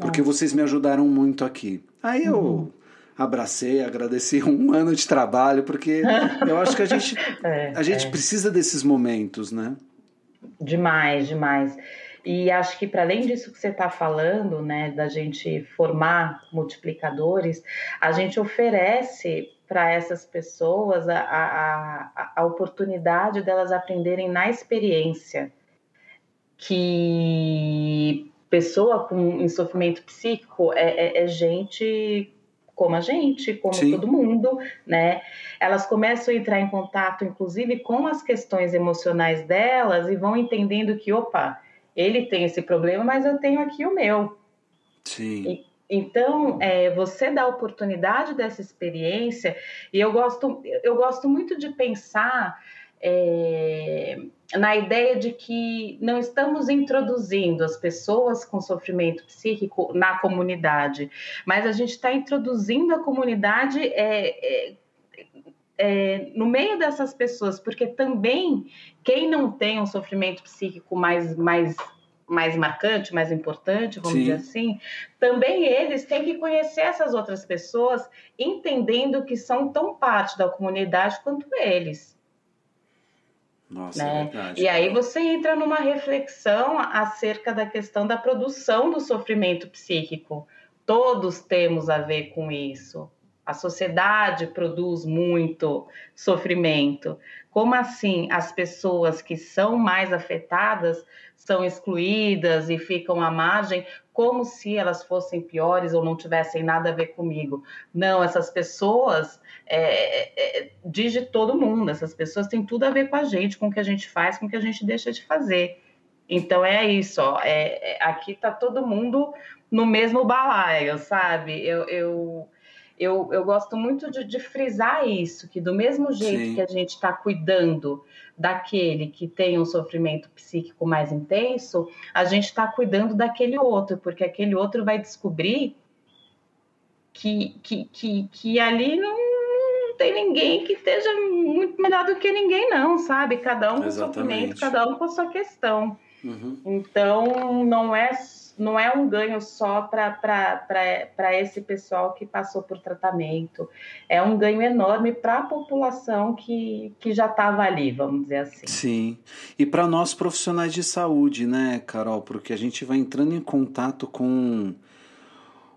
[SPEAKER 1] porque vocês me ajudaram muito aqui. Aí eu uhum. abracei, agradeci um ano de trabalho, porque eu acho que a gente, é, a gente é. precisa desses momentos, né?
[SPEAKER 2] Demais, demais. E acho que para além disso que você está falando, né, da gente formar multiplicadores, a gente oferece para essas pessoas a, a, a oportunidade delas aprenderem na experiência que pessoa com em sofrimento psíquico é, é, é gente como a gente, como Sim. todo mundo, né? Elas começam a entrar em contato, inclusive, com as questões emocionais delas e vão entendendo que, opa, ele tem esse problema, mas eu tenho aqui o meu.
[SPEAKER 1] Sim.
[SPEAKER 2] E, então, é, você dá oportunidade dessa experiência, e eu gosto, eu gosto muito de pensar é, na ideia de que não estamos introduzindo as pessoas com sofrimento psíquico na comunidade, mas a gente está introduzindo a comunidade é, é, é, no meio dessas pessoas, porque também quem não tem um sofrimento psíquico mais, mais mais marcante, mais importante, vamos Sim. dizer assim, também eles têm que conhecer essas outras pessoas, entendendo que são tão parte da comunidade quanto eles.
[SPEAKER 1] Nossa, né? é verdade.
[SPEAKER 2] E aí você entra numa reflexão acerca da questão da produção do sofrimento psíquico. Todos temos a ver com isso. A sociedade produz muito sofrimento. Como assim as pessoas que são mais afetadas são excluídas e ficam à margem, como se elas fossem piores ou não tivessem nada a ver comigo? Não, essas pessoas é, é, diz de todo mundo. Essas pessoas têm tudo a ver com a gente, com o que a gente faz, com o que a gente deixa de fazer. Então é isso, ó. É, é, aqui tá todo mundo no mesmo balaio, sabe? Eu, eu, eu, eu gosto muito de, de frisar isso, que do mesmo jeito Sim. que a gente está cuidando daquele que tem um sofrimento psíquico mais intenso, a gente está cuidando daquele outro, porque aquele outro vai descobrir que, que, que, que ali não, não tem ninguém que esteja muito melhor do que ninguém, não, sabe? Cada um com sofrimento, cada um com a sua questão. Uhum. Então, não é não é um ganho só para esse pessoal que passou por tratamento, é um ganho enorme para a população que, que já estava ali, vamos dizer assim.
[SPEAKER 1] Sim, e para nós profissionais de saúde, né, Carol, porque a gente vai entrando em contato com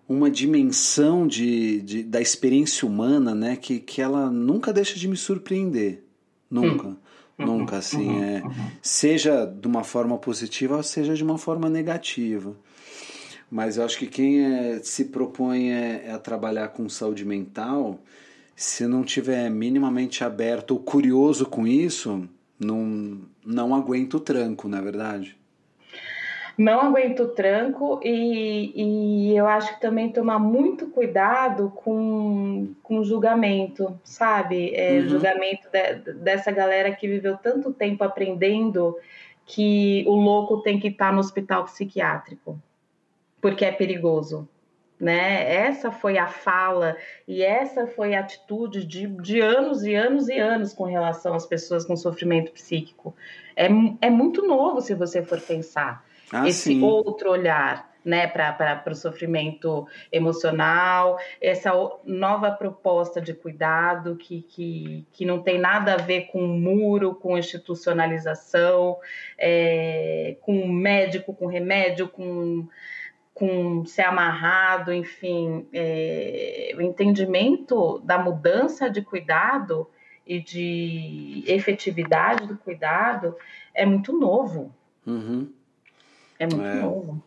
[SPEAKER 1] uma dimensão de, de, da experiência humana, né, que, que ela nunca deixa de me surpreender, nunca. Hum. Nunca, assim, uhum, é, uhum. seja de uma forma positiva ou seja de uma forma negativa. Mas eu acho que quem é, se propõe é, é a trabalhar com saúde mental, se não tiver minimamente aberto ou curioso com isso, não, não aguenta o tranco, não é verdade?
[SPEAKER 2] Não aguento o tranco e, e eu acho que também tomar muito cuidado com, com julgamento, sabe? É, uhum. Julgamento de, dessa galera que viveu tanto tempo aprendendo que o louco tem que estar no hospital psiquiátrico porque é perigoso. Né? Essa foi a fala e essa foi a atitude de, de anos e anos e anos com relação às pessoas com sofrimento psíquico. É, é muito novo se você for pensar. Ah, esse sim. outro olhar né, para o sofrimento emocional, essa nova proposta de cuidado que, que, que não tem nada a ver com muro, com institucionalização, é, com médico, com remédio, com com ser amarrado, enfim, é, o entendimento da mudança de cuidado e de efetividade do cuidado é muito novo.
[SPEAKER 1] Uhum.
[SPEAKER 2] É muito é. novo.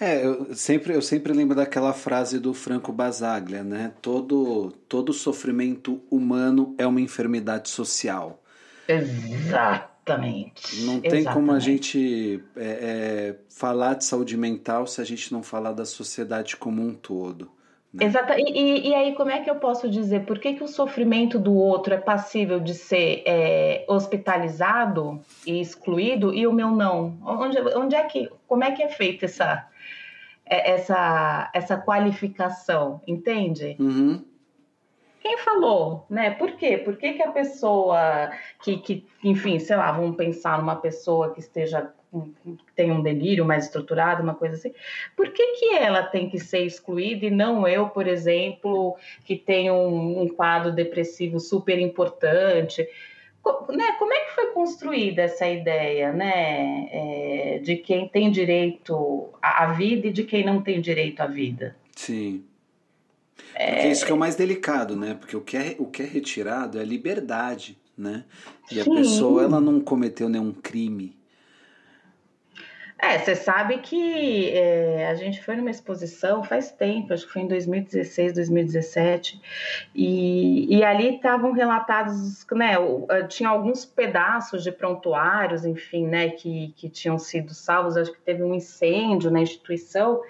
[SPEAKER 1] É, eu sempre, eu sempre lembro daquela frase do Franco Basaglia, né? Todo, todo sofrimento humano é uma enfermidade social.
[SPEAKER 2] Exato. Exatamente.
[SPEAKER 1] Não tem Exatamente. como a gente é, é, falar de saúde mental se a gente não falar da sociedade como um todo.
[SPEAKER 2] Né? Exato. E, e, e, aí, como é que eu posso dizer? Por que, que o sofrimento do outro é passível de ser é, hospitalizado e excluído e o meu não? Onde, onde é que, como é que é feita essa, é, essa, essa qualificação? Entende?
[SPEAKER 1] Uhum.
[SPEAKER 2] Falou, né? Por quê? Por que, que a pessoa que, que, enfim, sei lá, vamos pensar numa pessoa que esteja tem um delírio mais estruturado, uma coisa assim. Por que, que ela tem que ser excluída e não eu, por exemplo, que tenho um, um quadro depressivo super importante? Né, como é que foi construída essa ideia né, é, de quem tem direito à vida e de quem não tem direito à vida?
[SPEAKER 1] Sim. Porque isso que é o mais delicado, né? Porque o que é, o que é retirado é a liberdade, né? E Sim. a pessoa, ela não cometeu nenhum crime.
[SPEAKER 2] É, você sabe que é, a gente foi numa exposição faz tempo, acho que foi em 2016, 2017, e, e ali estavam relatados, né, tinha alguns pedaços de prontuários, enfim, né, que, que tinham sido salvos, acho que teve um incêndio na instituição,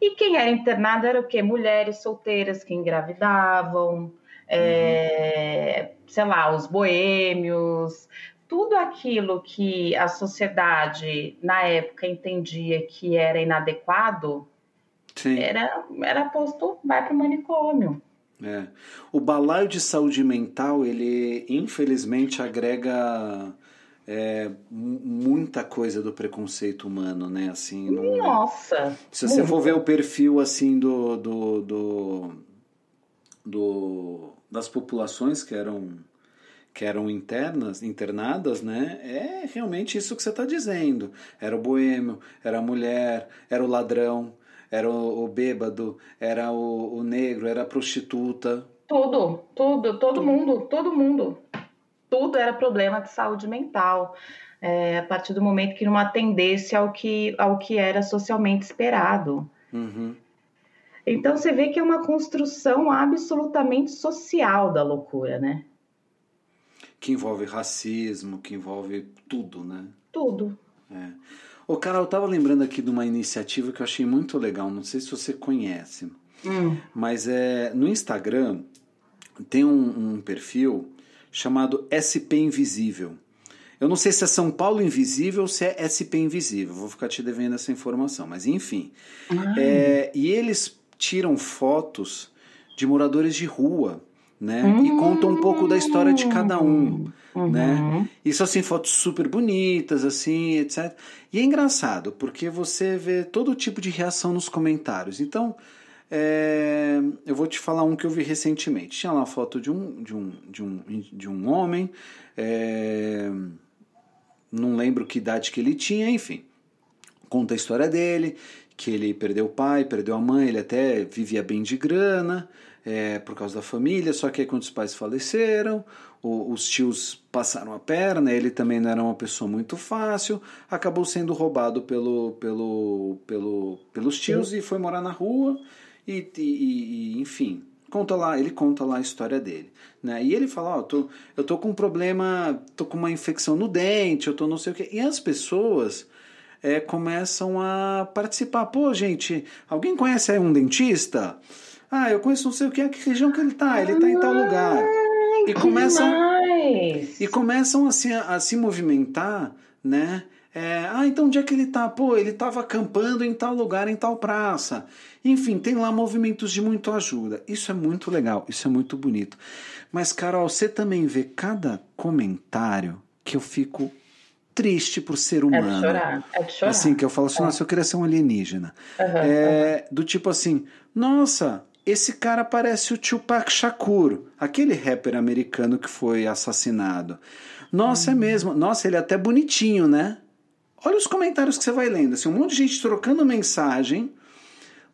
[SPEAKER 2] e quem era internado era o quê? Mulheres solteiras que engravidavam, é, uhum. sei lá, os boêmios, tudo aquilo que a sociedade na época entendia que era inadequado, era, era posto, vai para o manicômio.
[SPEAKER 1] É. O balaio de saúde mental, ele infelizmente agrega é, muita coisa do preconceito humano, né? Assim,
[SPEAKER 2] não... Nossa!
[SPEAKER 1] Se você for ver o perfil assim do, do, do, do, das populações que eram que eram internas, internadas, né? É realmente isso que você está dizendo. Era o boêmio, era a mulher, era o ladrão, era o, o bêbado, era o, o negro, era a prostituta.
[SPEAKER 2] Tudo, tudo, todo tudo. mundo, todo mundo tudo era problema de saúde mental, é, a partir do momento que não atendesse ao que, ao que era socialmente esperado.
[SPEAKER 1] Uhum.
[SPEAKER 2] Então você vê que é uma construção absolutamente social da loucura, né?
[SPEAKER 1] Que envolve racismo, que envolve tudo, né?
[SPEAKER 2] Tudo.
[SPEAKER 1] É. Ô, cara, eu tava lembrando aqui de uma iniciativa que eu achei muito legal, não sei se você conhece.
[SPEAKER 2] Hum.
[SPEAKER 1] Mas é, no Instagram tem um, um perfil chamado SP Invisível. Eu não sei se é São Paulo Invisível ou se é SP Invisível. Vou ficar te devendo essa informação, mas enfim. É, e eles tiram fotos de moradores de rua, né? E contam um pouco da história de cada um,
[SPEAKER 2] Uhum.
[SPEAKER 1] né? São assim fotos super bonitas, assim, etc. E é engraçado porque você vê todo tipo de reação nos comentários. Então, é, eu vou te falar um que eu vi recentemente. Tinha lá a foto de um de um de um, de um homem. é, não lembro que idade que ele tinha, enfim. Conta a história dele, que ele perdeu o pai, perdeu a mãe, ele até vivia bem de grana, é, por causa da família, só que aí quando os pais faleceram, o- os tios passaram a perna, ele também não era uma pessoa muito fácil, acabou sendo roubado pelo, pelo, pelo, pelos tios e foi morar na rua, e, e- e- enfim, conta lá, ele conta lá a história dele, né? E ele fala, ó, eu tô, eu tô com um problema, tô com uma infecção no dente, eu tô não sei o quê. E as pessoas é, começam a participar. Pô, gente, alguém conhece aí um dentista? Ah, eu conheço não sei o que, que região que ele tá, ele tá em tal lugar. E começam e começam a se, a se movimentar, né? É, ah, então onde é que ele tá? Pô, ele estava acampando em tal lugar, em tal praça. Enfim, tem lá movimentos de muito ajuda. Isso é muito legal, isso é muito bonito. Mas, Carol, você também vê cada comentário que eu fico triste por ser
[SPEAKER 2] É de
[SPEAKER 1] humano.
[SPEAKER 2] chorar, é de chorar.
[SPEAKER 1] Assim, que eu falo assim, nossa, eu queria ser um alienígena.
[SPEAKER 2] Aham,
[SPEAKER 1] É, do tipo assim, nossa, esse cara parece o Tupac Shakur, aquele rapper americano que foi assassinado. Nossa, é
[SPEAKER 2] Uhum.
[SPEAKER 1] mesmo. Nossa, ele é até bonitinho, né? Olha os comentários que você vai lendo. Assim, um monte de gente trocando mensagem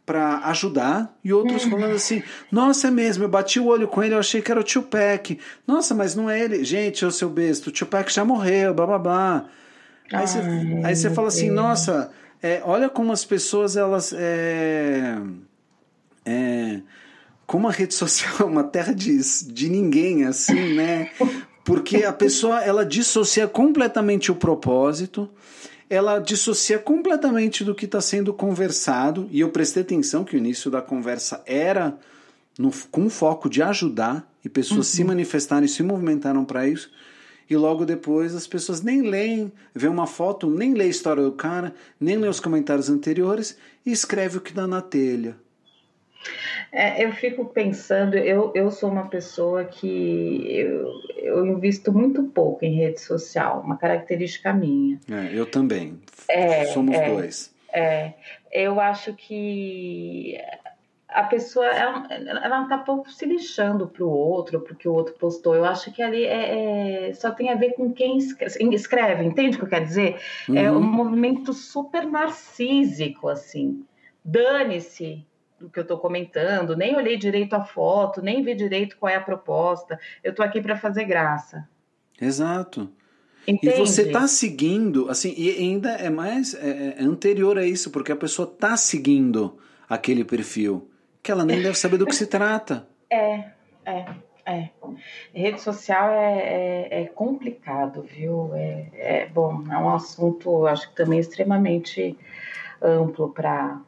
[SPEAKER 1] pra ajudar e outros falando assim: Nossa, é mesmo, eu bati o olho com ele, eu achei que era o Tupac. Nossa, mas não é ele. Gente, ô seu besta, o Tupac já morreu, blá blá blá. Aí você, aí você fala assim. Nossa, é, olha como as pessoas, elas. É, é, como a rede social é uma terra de, de ninguém, assim, né? Porque a pessoa ela dissocia completamente o propósito, ela dissocia completamente do que está sendo conversado, e eu prestei atenção que o início da conversa era no, com foco de ajudar, e pessoas se manifestaram e se movimentaram para isso, e logo depois as pessoas nem leem, vê uma foto, nem lê a história do cara, nem lê os comentários anteriores e escreve o que dá na telha.
[SPEAKER 2] É, eu fico pensando, eu, eu sou uma pessoa que eu, eu invisto muito pouco em rede social, uma característica minha.
[SPEAKER 1] É, eu também.
[SPEAKER 2] É,
[SPEAKER 1] Somos
[SPEAKER 2] é.
[SPEAKER 1] dois.
[SPEAKER 2] É, eu acho que a pessoa ela, ela não tá pouco se lixando pro outro, porque o outro postou. Eu acho que ali é, é- só tem a ver com quem escreve, entende o que eu quero dizer? É um
[SPEAKER 1] Uhum.
[SPEAKER 2] movimento super narcísico, assim. Dane-se do que eu tô comentando, nem olhei direito a foto, nem vi direito qual é a proposta. Eu tô aqui para fazer graça.
[SPEAKER 1] Exato.
[SPEAKER 2] Entende?
[SPEAKER 1] E você tá seguindo, assim, e ainda é mais é, é anterior a isso, porque a pessoa tá seguindo aquele perfil, que ela nem deve saber do que se trata.
[SPEAKER 2] É, é, é. Rede social é, é, é complicado, viu? É, é bom, é um assunto, acho que também extremamente amplo para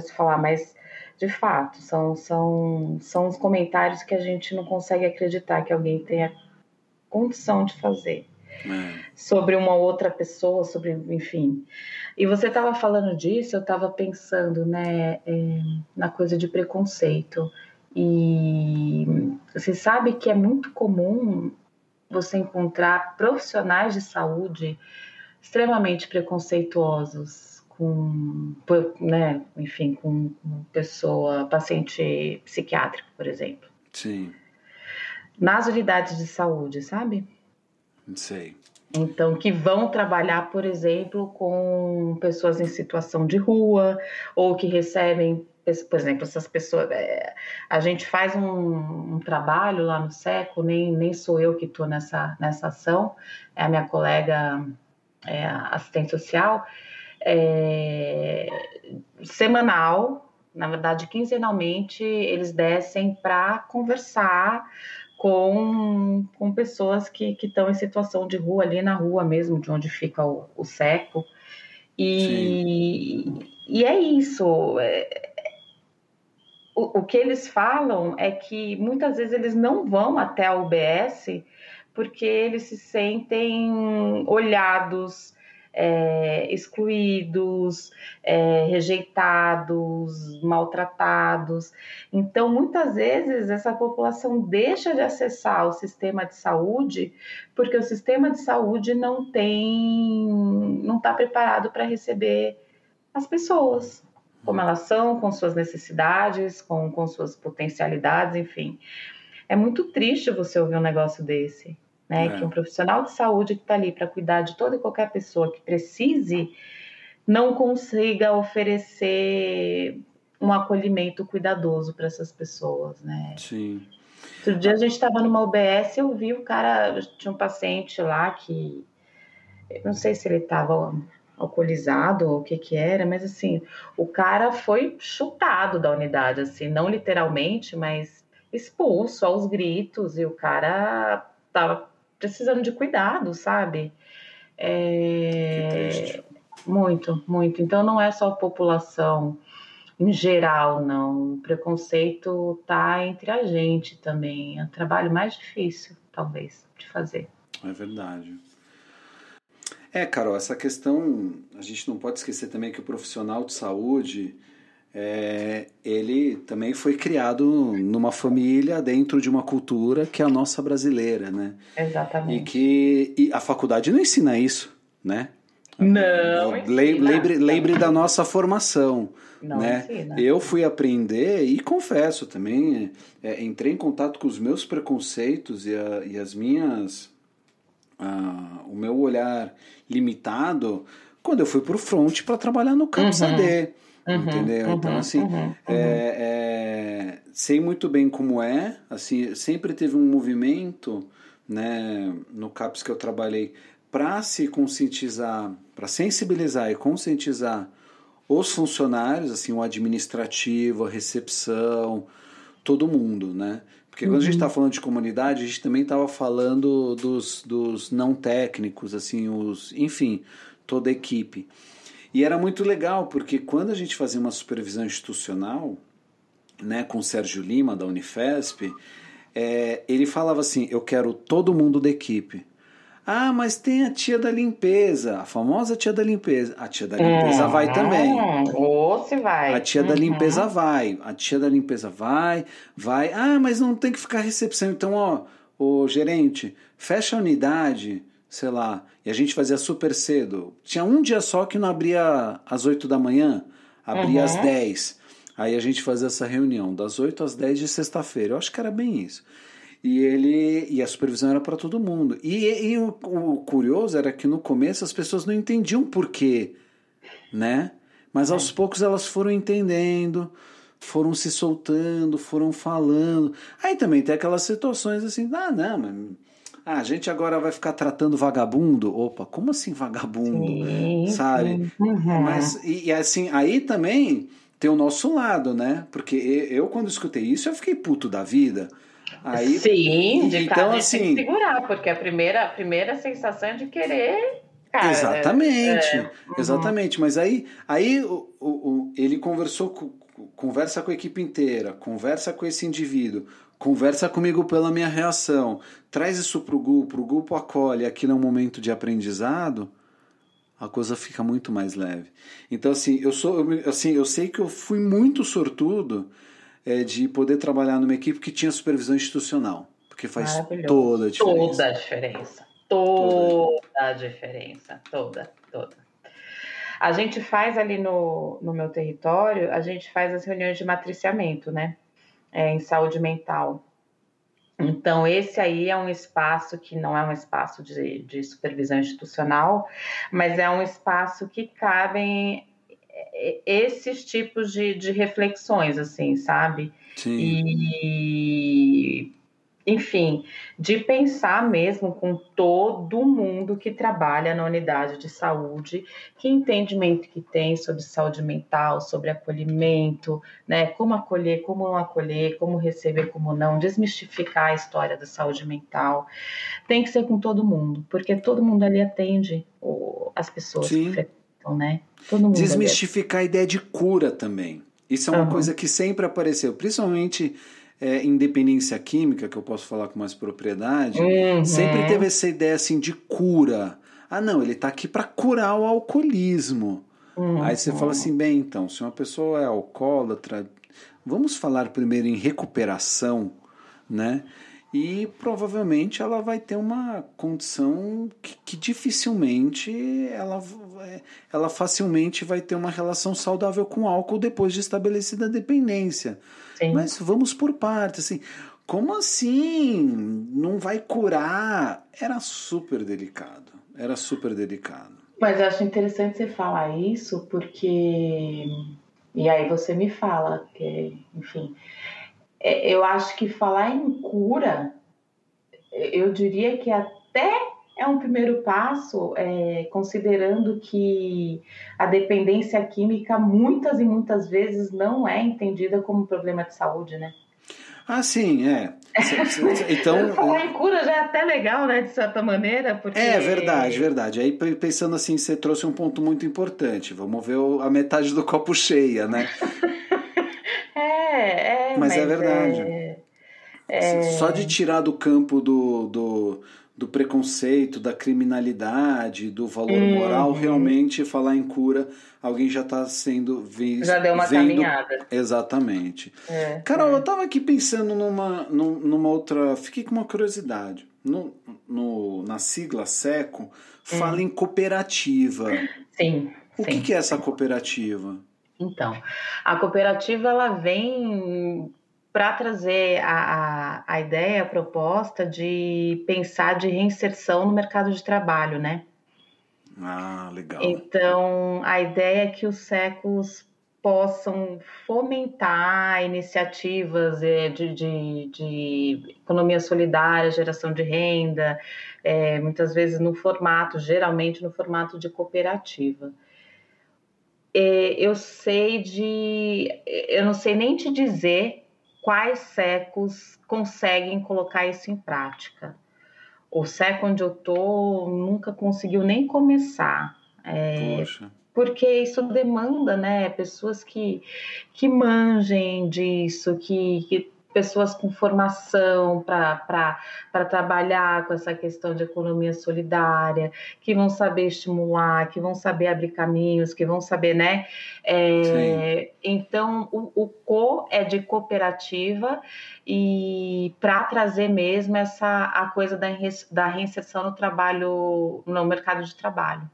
[SPEAKER 2] se falar, mas de fato, são, são, são os comentários que a gente não consegue acreditar que alguém tenha condição de fazer
[SPEAKER 1] É.
[SPEAKER 2] sobre uma outra pessoa, sobre, enfim. E você estava falando disso, eu estava pensando, né, é, na coisa de preconceito. E você sabe que é muito comum você encontrar profissionais de saúde extremamente preconceituosos com, né, enfim, com, com pessoa, paciente psiquiátrico, por exemplo,
[SPEAKER 1] Sim,
[SPEAKER 2] nas unidades de saúde, sabe?
[SPEAKER 1] sei.
[SPEAKER 2] Então, que vão trabalhar, por exemplo, com pessoas em situação de rua, ou que recebem, por exemplo, essas pessoas. é, a gente faz um, um trabalho lá no SECO, nem, nem sou eu que estou nessa, nessa ação, é a minha colega é, assistente social, é, semanal, na verdade, quinzenalmente, eles descem para conversar com, com pessoas que estão em situação de rua, ali na rua mesmo, de onde fica o, o seco. E, e é isso. é- o o, o que eles falam é que muitas vezes eles não vão até a UBS porque eles se sentem olhados, é, excluídos, é, rejeitados, maltratados. Então, muitas vezes, essa população deixa de acessar o sistema de saúde porque o sistema de saúde não tem, não está preparado para receber as pessoas, como elas são, com suas necessidades, com, com suas potencialidades, enfim. É muito triste você ouvir um negócio desse né? É. Que um profissional de saúde que está ali para cuidar de toda e qualquer pessoa que precise não consiga oferecer um acolhimento cuidadoso para essas pessoas, né?
[SPEAKER 1] Sim.
[SPEAKER 2] Outro dia a gente estava numa UBS, eu vi o cara, tinha um paciente lá que, não sei se ele estava alcoolizado ou o que que era, mas assim, o cara foi chutado da unidade, assim, não literalmente, mas expulso aos gritos e o cara tava precisando de cuidado, sabe? É... Muito, muito. Então não é só a população em geral, não. O preconceito tá entre a gente também. É o trabalho mais difícil, talvez, de fazer.
[SPEAKER 1] É verdade. É, Carol, essa questão, a gente não pode esquecer também que o profissional de saúde, é, ele também foi criado numa família dentro de uma cultura que é a nossa brasileira, né?
[SPEAKER 2] Exatamente.
[SPEAKER 1] E que e a faculdade não ensina isso, né?
[SPEAKER 2] Não.
[SPEAKER 1] Lembre, lembre da nossa formação. Não né? Ensina. Eu fui aprender e confesso também, é, entrei em contato com os meus preconceitos e, a, e as minhas. o meu olhar limitado quando eu fui para o front para trabalhar no campus uhum. AD. Uhum, entendeu? Uhum, então, assim, uhum, uhum, é, é, sei muito bem como é, assim, sempre teve um movimento, né, no CAPS que eu trabalhei, para se conscientizar, para sensibilizar e conscientizar os funcionários, assim, o administrativo, a recepção, todo mundo, né? Porque quando a gente está uhum. falando de comunidade, a gente também estava falando dos, dos não técnicos, assim, os, enfim, toda a equipe. E era muito legal, porque quando a gente fazia uma supervisão institucional, né, com o Sérgio Lima, da Unifesp, é, ele falava assim: Eu quero todo mundo da equipe. Ah, mas tem a tia da limpeza, a famosa tia da limpeza. A tia da limpeza vai uhum. também.
[SPEAKER 2] Ou se vai.
[SPEAKER 1] A tia uhum. da limpeza vai. A tia da limpeza vai, vai. Ah, mas não tem que ficar recepção. Então, ó, o gerente, fecha a unidade, sei lá, e a gente fazia super cedo. Tinha um dia só que não abria às 8 da manhã, abria uhum. às 10. Aí a gente fazia essa reunião das 8 às 10 de sexta-feira. Eu acho que era bem isso. E ele e a supervisão era para todo mundo. E, e o, o, curioso era que no começo as pessoas não entendiam por quê, né? Mas aos é. poucos elas foram entendendo, foram se soltando, foram falando. Aí também tem aquelas situações assim, ah, não, mas ah, a gente agora vai ficar tratando vagabundo. Opa, como assim vagabundo? Sim, Sabe? Uhum. Mas, e, e, assim, aí também tem o nosso lado, né? Porque eu, quando escutei isso, eu fiquei puto da vida. Aí,
[SPEAKER 2] Sim, de então, cara, assim, segurar, porque a primeira, a primeira sensação é de querer Cara,
[SPEAKER 1] exatamente, é, uhum. exatamente. Mas aí, aí o, o, o, ele conversou com, conversa com a equipe inteira, conversa com esse indivíduo, conversa comigo pela minha reação, traz isso para o grupo, o grupo acolhe, aquilo é um momento de aprendizado, a coisa fica muito mais leve. Então, assim, eu sou, eu, assim, eu sei que eu fui muito sortudo é, de poder trabalhar numa equipe que tinha supervisão institucional, porque faz toda a diferença.
[SPEAKER 2] Toda a diferença. Toda a diferença. Toda, toda. A gente faz ali no, no meu território, a gente faz as reuniões de matriciamento, né? É, em saúde mental. Então, esse aí é um espaço que não é um espaço de, de supervisão institucional, mas é um espaço que cabem é, esses tipos de, de reflexões, assim, sabe?
[SPEAKER 1] Sim.
[SPEAKER 2] E enfim, de pensar mesmo com todo mundo que trabalha na unidade de saúde, que entendimento que tem sobre saúde mental, sobre acolhimento, né? Como acolher, como não acolher, como receber, como não, desmistificar a história da saúde mental. Tem que ser com todo mundo, porque todo mundo ali atende as pessoas
[SPEAKER 1] Sim.
[SPEAKER 2] que frequentam, né?
[SPEAKER 1] Todo mundo Desmistificar a ideia de cura também. Isso é uma uhum. coisa que sempre apareceu, principalmente é, independência química, que eu posso falar com mais propriedade, uhum. sempre teve essa ideia assim de cura. Ah, não, ele está aqui para curar o alcoolismo. Uhum. Aí você fala assim, bem, então, se uma pessoa é alcoólatra, vamos falar primeiro em recuperação, né? E provavelmente ela vai ter uma condição que, que, dificilmente ela, ela facilmente vai ter uma relação saudável com álcool depois de estabelecida a dependência. Sim. Mas vamos por partes, assim, como assim? Não vai curar? Era super delicado, era super delicado.
[SPEAKER 2] Mas eu acho interessante você falar isso porque e aí você me fala que, enfim, eu acho que falar em cura, eu diria que até é um primeiro passo, é, considerando que a dependência química muitas e muitas vezes não é entendida como problema de saúde, né?
[SPEAKER 1] Ah, sim, é. Então,
[SPEAKER 2] falar em cura já é até legal, né, de certa maneira, porque...
[SPEAKER 1] É verdade, verdade. Aí pensando assim, você trouxe um ponto muito importante. Vamos ver a metade do copo cheia, né?
[SPEAKER 2] É, é.
[SPEAKER 1] Mas, é mas é verdade. É, é... Só de tirar do campo do, do, do, preconceito, da criminalidade, do valor uhum. moral, realmente falar em cura, alguém já está sendo visto.
[SPEAKER 2] Já deu uma vendo... caminhada.
[SPEAKER 1] Exatamente. É, Carol, é. eu estava aqui pensando numa, numa outra. Fiquei com uma curiosidade. No, no, na sigla SECO, fala hum. em cooperativa.
[SPEAKER 2] Sim.
[SPEAKER 1] O
[SPEAKER 2] sim,
[SPEAKER 1] que, que é essa cooperativa?
[SPEAKER 2] Então, a cooperativa ela vem para trazer a, a, a, ideia, a proposta de pensar de reinserção no mercado de trabalho, né?
[SPEAKER 1] Ah, legal.
[SPEAKER 2] Então, a ideia é que os séculos possam fomentar iniciativas é, de, de, de, economia solidária, geração de renda, é, muitas vezes no formato, geralmente no formato de cooperativa é, eu sei de. Eu não sei nem te dizer quais secos conseguem colocar isso em prática. O seco onde eu tô nunca conseguiu nem começar. É, Poxa. Porque isso demanda, né, pessoas que, que manjem disso, que, que pessoas com formação para trabalhar com essa questão de economia solidária, que vão saber estimular, que vão saber abrir caminhos, que vão saber, né? É, então, o, o co é de cooperativa e para trazer mesmo essa a coisa da, da reinserção no trabalho, no mercado de trabalho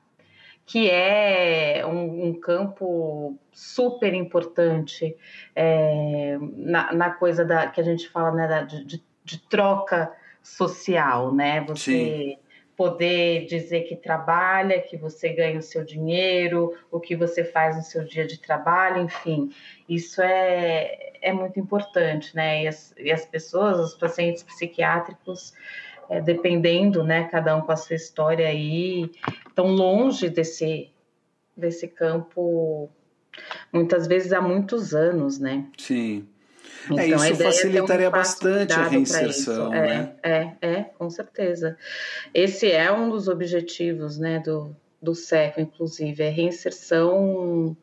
[SPEAKER 2] que é um, um campo super importante é, na, na, coisa da, que a gente fala né, da, de, de, troca social, né? Você Sim. poder dizer que trabalha, que você ganha o seu dinheiro, o que você faz no seu dia de trabalho, enfim, isso é, é muito importante, né? E as, e as pessoas, os pacientes psiquiátricos, é, dependendo, né, cada um com a sua história aí, tão longe desse, desse campo, muitas vezes há muitos anos, né?
[SPEAKER 1] Sim. É, então, é, isso facilitaria é um bastante a reinserção,
[SPEAKER 2] é,
[SPEAKER 1] né?
[SPEAKER 2] É, é, com certeza. Esse é um dos objetivos, né, do, do SECO, inclusive, é reinserção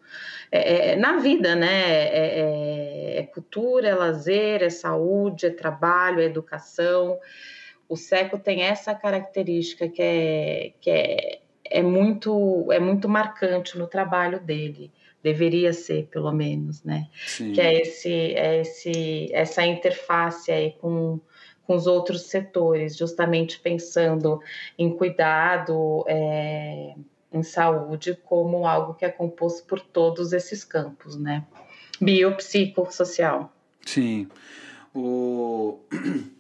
[SPEAKER 2] é, é, na vida, né? É, é, é, cultura, é lazer, é saúde, é trabalho, é educação o Seco tem essa característica que é, que é, é, muito, é muito marcante no trabalho dele. Deveria ser, pelo menos, né? Sim. Que é, esse, é esse, essa interface aí com, com os outros setores, justamente pensando em cuidado, é, em saúde, como algo que é composto por todos esses campos, né? Biopsicossocial.
[SPEAKER 1] Sim. O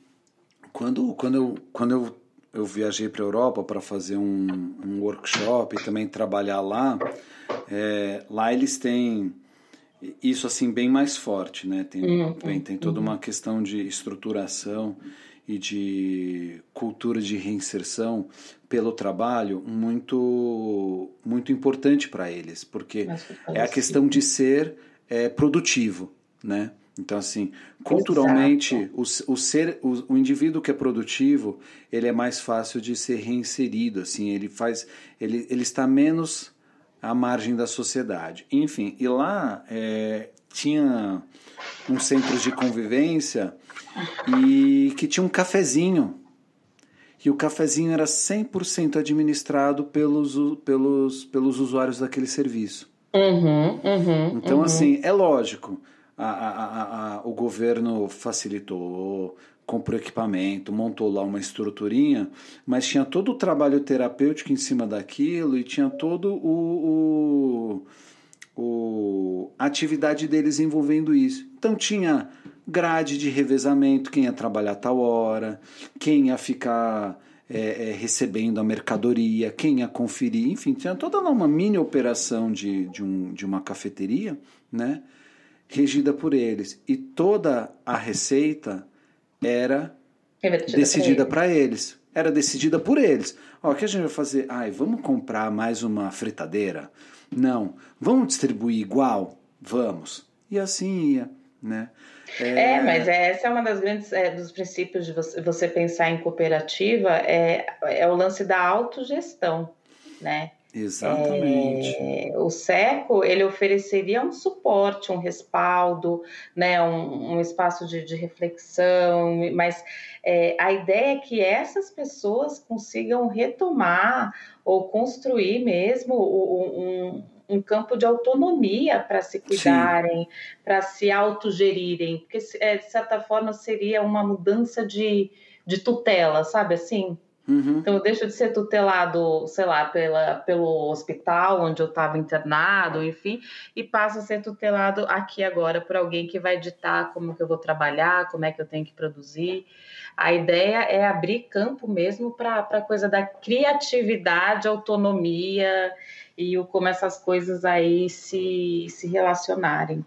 [SPEAKER 1] quando, quando, eu, quando eu, eu viajei para a Europa para fazer um, um workshop e também trabalhar lá, é, lá eles têm isso assim bem mais forte, né? Tem, uhum, bem, tem toda uhum. uma questão de estruturação e de cultura de reinserção pelo trabalho muito muito importante para eles, porque é a questão de ser é, produtivo, né? Então, assim, culturalmente, o, o, ser, o, o, indivíduo que é produtivo, ele é mais fácil de ser reinserido, assim, ele faz, ele, ele está menos à margem da sociedade. Enfim, e lá é, tinha uns centros de convivência e que tinha um cafezinho. E o cafezinho era 100% administrado pelos, pelos, pelos usuários daquele serviço.
[SPEAKER 2] Uhum, uhum,
[SPEAKER 1] então,
[SPEAKER 2] uhum.
[SPEAKER 1] assim, é lógico, a, a, a, o governo facilitou, comprou equipamento, montou lá uma estruturinha, mas tinha todo o trabalho terapêutico em cima daquilo e tinha todo o, o, o atividade deles envolvendo isso. Então tinha grade de revezamento, quem ia trabalhar tal hora, quem ia ficar é, é, recebendo a mercadoria, quem ia conferir, enfim, tinha toda uma mini operação de, de, um, de uma cafeteria, né? Regida por eles. E toda a receita era decidida para eles. Era decidida por eles. Ó, o que a gente vai fazer? Ai, vamos comprar mais uma fritadeira? Não. Vamos distribuir igual? Vamos. E assim ia, né?
[SPEAKER 2] É... é, mas essa é uma das grandes é, dos princípios de você, você pensar em cooperativa é, é o lance da autogestão, né?
[SPEAKER 1] Exatamente.
[SPEAKER 2] É, o SECO ele ofereceria um suporte, um respaldo, né, um, um espaço de, de, reflexão, mas é, a ideia é que essas pessoas consigam retomar ou construir mesmo um, um campo de autonomia para se cuidarem, para se autogerirem, porque é, de certa forma seria uma mudança de, de tutela, sabe assim?
[SPEAKER 1] Uhum.
[SPEAKER 2] Então, eu deixo de ser tutelado, sei lá, pela, pelo hospital onde eu estava internado, enfim, e passo a ser tutelado aqui agora por alguém que vai ditar como que eu vou trabalhar, como é que eu tenho que produzir. A ideia é abrir campo mesmo para a coisa da criatividade, autonomia e o, como essas coisas aí se, se relacionarem.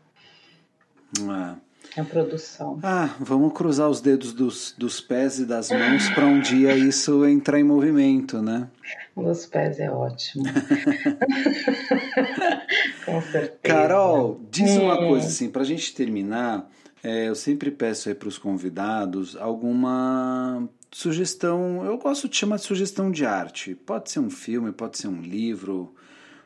[SPEAKER 1] É.
[SPEAKER 2] A produção.
[SPEAKER 1] Ah, vamos cruzar os dedos dos, dos pés e das mãos para um dia isso entrar em movimento, né?
[SPEAKER 2] Dos pés é ótimo. Com certeza.
[SPEAKER 1] Carol, diz hum. uma coisa assim, para a gente terminar, é, eu sempre peço aí para os convidados alguma sugestão, eu gosto de chamar de sugestão de arte. Pode ser um filme, pode ser um livro,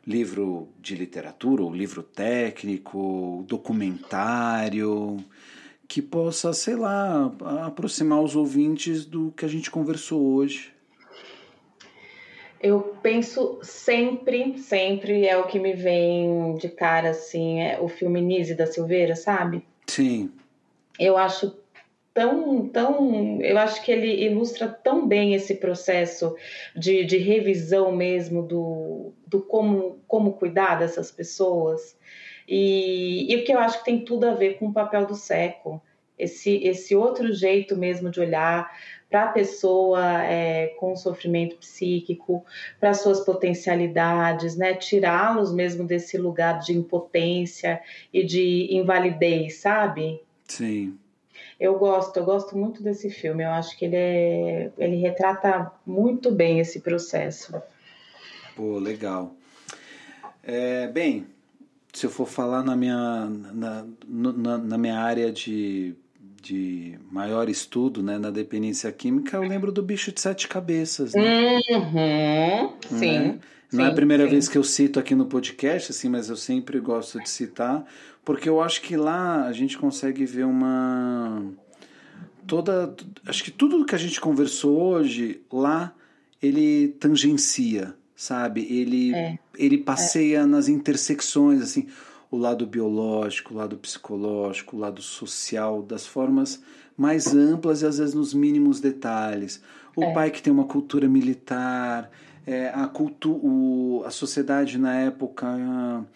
[SPEAKER 1] livro de literatura, ou livro técnico, documentário, que possa, sei lá, aproximar os ouvintes do que a gente conversou hoje.
[SPEAKER 2] Eu penso sempre, sempre é o que me vem de cara, assim, é o filme Nise da Silveira, sabe?
[SPEAKER 1] Sim.
[SPEAKER 2] Eu acho tão, tão, eu acho que ele ilustra tão bem esse processo de, de revisão mesmo do, do como, como cuidar dessas pessoas. E, e o que eu acho que tem tudo a ver com o papel do seco, esse, esse outro jeito mesmo de olhar para a pessoa é, com sofrimento psíquico, para suas potencialidades, né? Tirá-los mesmo desse lugar de impotência e de invalidez, sabe?
[SPEAKER 1] Sim.
[SPEAKER 2] Eu gosto, eu gosto muito desse filme. Eu acho que ele é, ele retrata muito bem esse processo.
[SPEAKER 1] Pô, legal. É, bem, se eu for falar na minha, na, na, na, minha área de, de maior estudo, né, na dependência química, eu lembro do bicho de sete cabeças.
[SPEAKER 2] Né? Uhum, sim.
[SPEAKER 1] Né? Não sim, é a primeira sim. vez que eu cito aqui no podcast, assim, mas eu sempre gosto de citar, porque eu acho que lá a gente consegue ver uma toda, acho que tudo que a gente conversou hoje lá ele tangencia, sabe? Ele é. ele passeia é. nas intersecções, assim, o lado biológico, o lado psicológico, o lado social, das formas mais amplas e às vezes nos mínimos detalhes. O é. pai que tem uma cultura militar, é, a, cultu o, a sociedade na época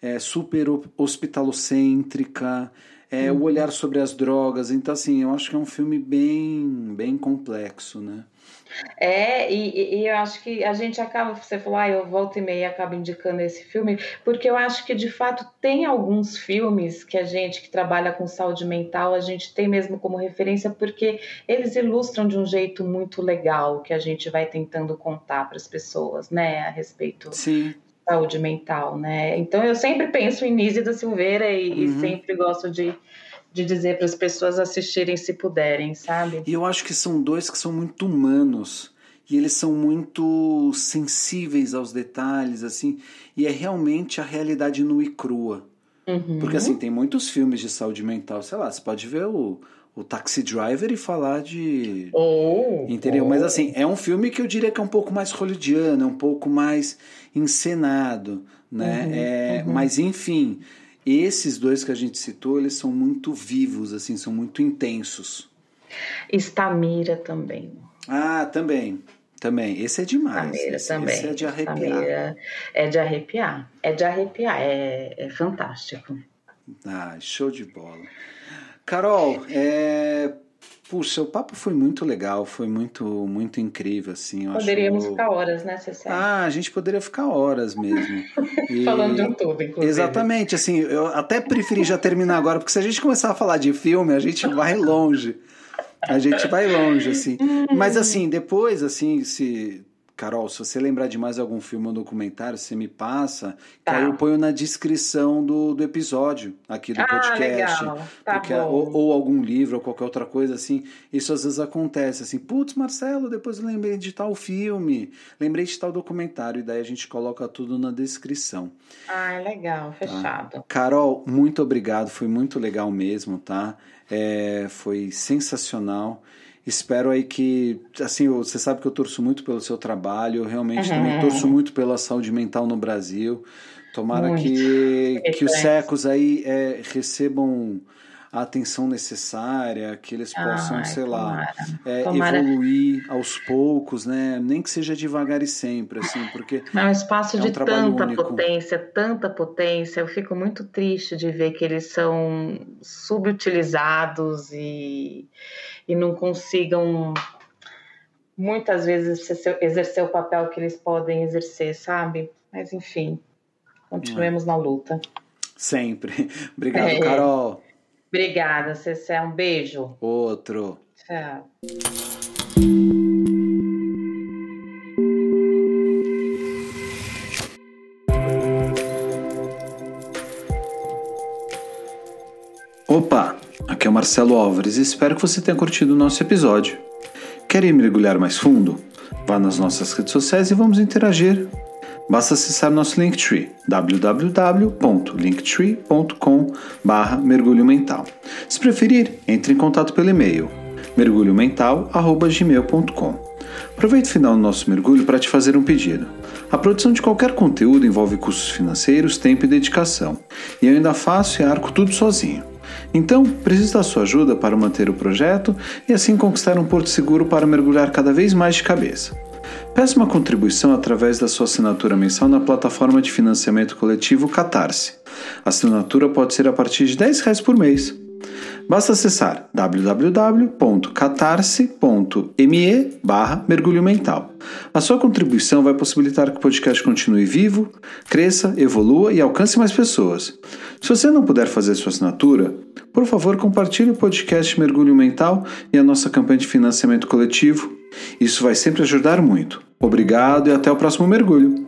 [SPEAKER 1] é, super hospitalocêntrica, é, uhum. o olhar sobre as drogas. Então, assim, eu acho que é um filme bem, bem complexo, né?
[SPEAKER 2] É, e, e, eu acho que a gente acaba, você falou, ah, eu volto e meia acaba indicando esse filme, porque eu acho que de fato tem alguns filmes que a gente que trabalha com saúde mental, a gente tem mesmo como referência, porque eles ilustram de um jeito muito legal que a gente vai tentando contar para as pessoas, né, a respeito
[SPEAKER 1] Sim
[SPEAKER 2] saúde mental, né? Então eu sempre penso em Nise da Silveira e, uhum. e sempre gosto de, de dizer para as pessoas assistirem se puderem, sabe?
[SPEAKER 1] E eu acho que são dois que são muito humanos e eles são muito sensíveis aos detalhes, assim, e é realmente a realidade nua e crua. Uhum. Porque assim, tem muitos filmes de saúde mental, sei lá, você pode ver o, o Taxi Driver e falar de.
[SPEAKER 2] Oh,
[SPEAKER 1] entendeu? Oh. Mas assim, é um filme que eu diria que é um pouco mais hollywoodiano, é um pouco mais encenado, né? Uhum, é, uhum. Mas enfim, esses dois que a gente citou, eles são muito vivos, assim, são muito intensos.
[SPEAKER 2] Estamira também.
[SPEAKER 1] Ah, também. Também. Esse é demais. Estamira esse,
[SPEAKER 2] também.
[SPEAKER 1] Esse é de arrepiar.
[SPEAKER 2] Estamira é de arrepiar. É de arrepiar. É, é fantástico.
[SPEAKER 1] Ah, show de bola. Carol, é, Puxa, o papo foi muito legal, foi muito muito incrível, assim.
[SPEAKER 2] Poderíamos acho... ficar horas, né, Cecília?
[SPEAKER 1] Ah, a gente poderia ficar horas mesmo.
[SPEAKER 2] E... Falando de um tudo, inclusive.
[SPEAKER 1] Exatamente, assim, eu até preferi já terminar agora, porque se a gente começar a falar de filme, a gente vai longe. A gente vai longe, assim. Mas assim, depois, assim, se Carol, se você lembrar de mais algum filme ou documentário, você me passa, tá. que aí eu ponho na descrição do, do episódio aqui do
[SPEAKER 2] ah,
[SPEAKER 1] podcast.
[SPEAKER 2] Tá
[SPEAKER 1] porque, ou, ou, algum livro ou qualquer outra coisa assim. Isso às vezes acontece assim, putz, Marcelo, depois eu lembrei de tal filme, lembrei de tal documentário, e daí a gente coloca tudo na descrição.
[SPEAKER 2] Ah, é legal, tá? fechado. Tá?
[SPEAKER 1] Carol, muito obrigado, foi muito legal mesmo, tá? É, foi sensacional. Espero aí que, assim, você sabe que eu torço muito pelo seu trabalho, eu realmente uhum. também torço muito pela saúde mental no Brasil. Tomara muito. que, que os secos aí é, recebam a atenção necessária, que eles possam, Ai, sei tomara. lá, é, tomara. evoluir aos poucos, né? Nem que seja devagar e sempre, assim, porque
[SPEAKER 2] é um espaço é um de tanta único. potência, tanta potência. Eu fico muito triste de ver que eles são subutilizados e e não consigam muitas vezes exercer o papel que eles podem exercer, sabe? Mas enfim, continuemos é. na luta.
[SPEAKER 1] Sempre. Obrigado, é. Carol.
[SPEAKER 2] Obrigada, Cecé. Um beijo.
[SPEAKER 1] Outro.
[SPEAKER 2] Tchau.
[SPEAKER 1] Opa! Aqui é o Marcelo Álvares e espero que você tenha curtido o nosso episódio. Quer ir mergulhar mais fundo? Vá nas nossas redes sociais e vamos interagir. Basta acessar nosso Linktree, www.linktree.com mergulho mental. Se preferir, entre em contato pelo e-mail mergulhomental.gmail.com Aproveite o final do nosso mergulho para te fazer um pedido. A produção de qualquer conteúdo envolve custos financeiros, tempo e dedicação, e eu ainda faço e arco tudo sozinho. Então, preciso da sua ajuda para manter o projeto e assim conquistar um porto seguro para mergulhar cada vez mais de cabeça. Peça uma contribuição através da sua assinatura mensal na plataforma de financiamento coletivo Catarse. A assinatura pode ser a partir de R$ 10 por mês. Basta acessar www.catarse.me barra mergulho mental. A sua contribuição vai possibilitar que o podcast continue vivo, cresça, evolua e alcance mais pessoas. Se você não puder fazer sua assinatura, por favor compartilhe o podcast Mergulho Mental e a nossa campanha de financiamento coletivo. Isso vai sempre ajudar muito. Obrigado e até o próximo mergulho.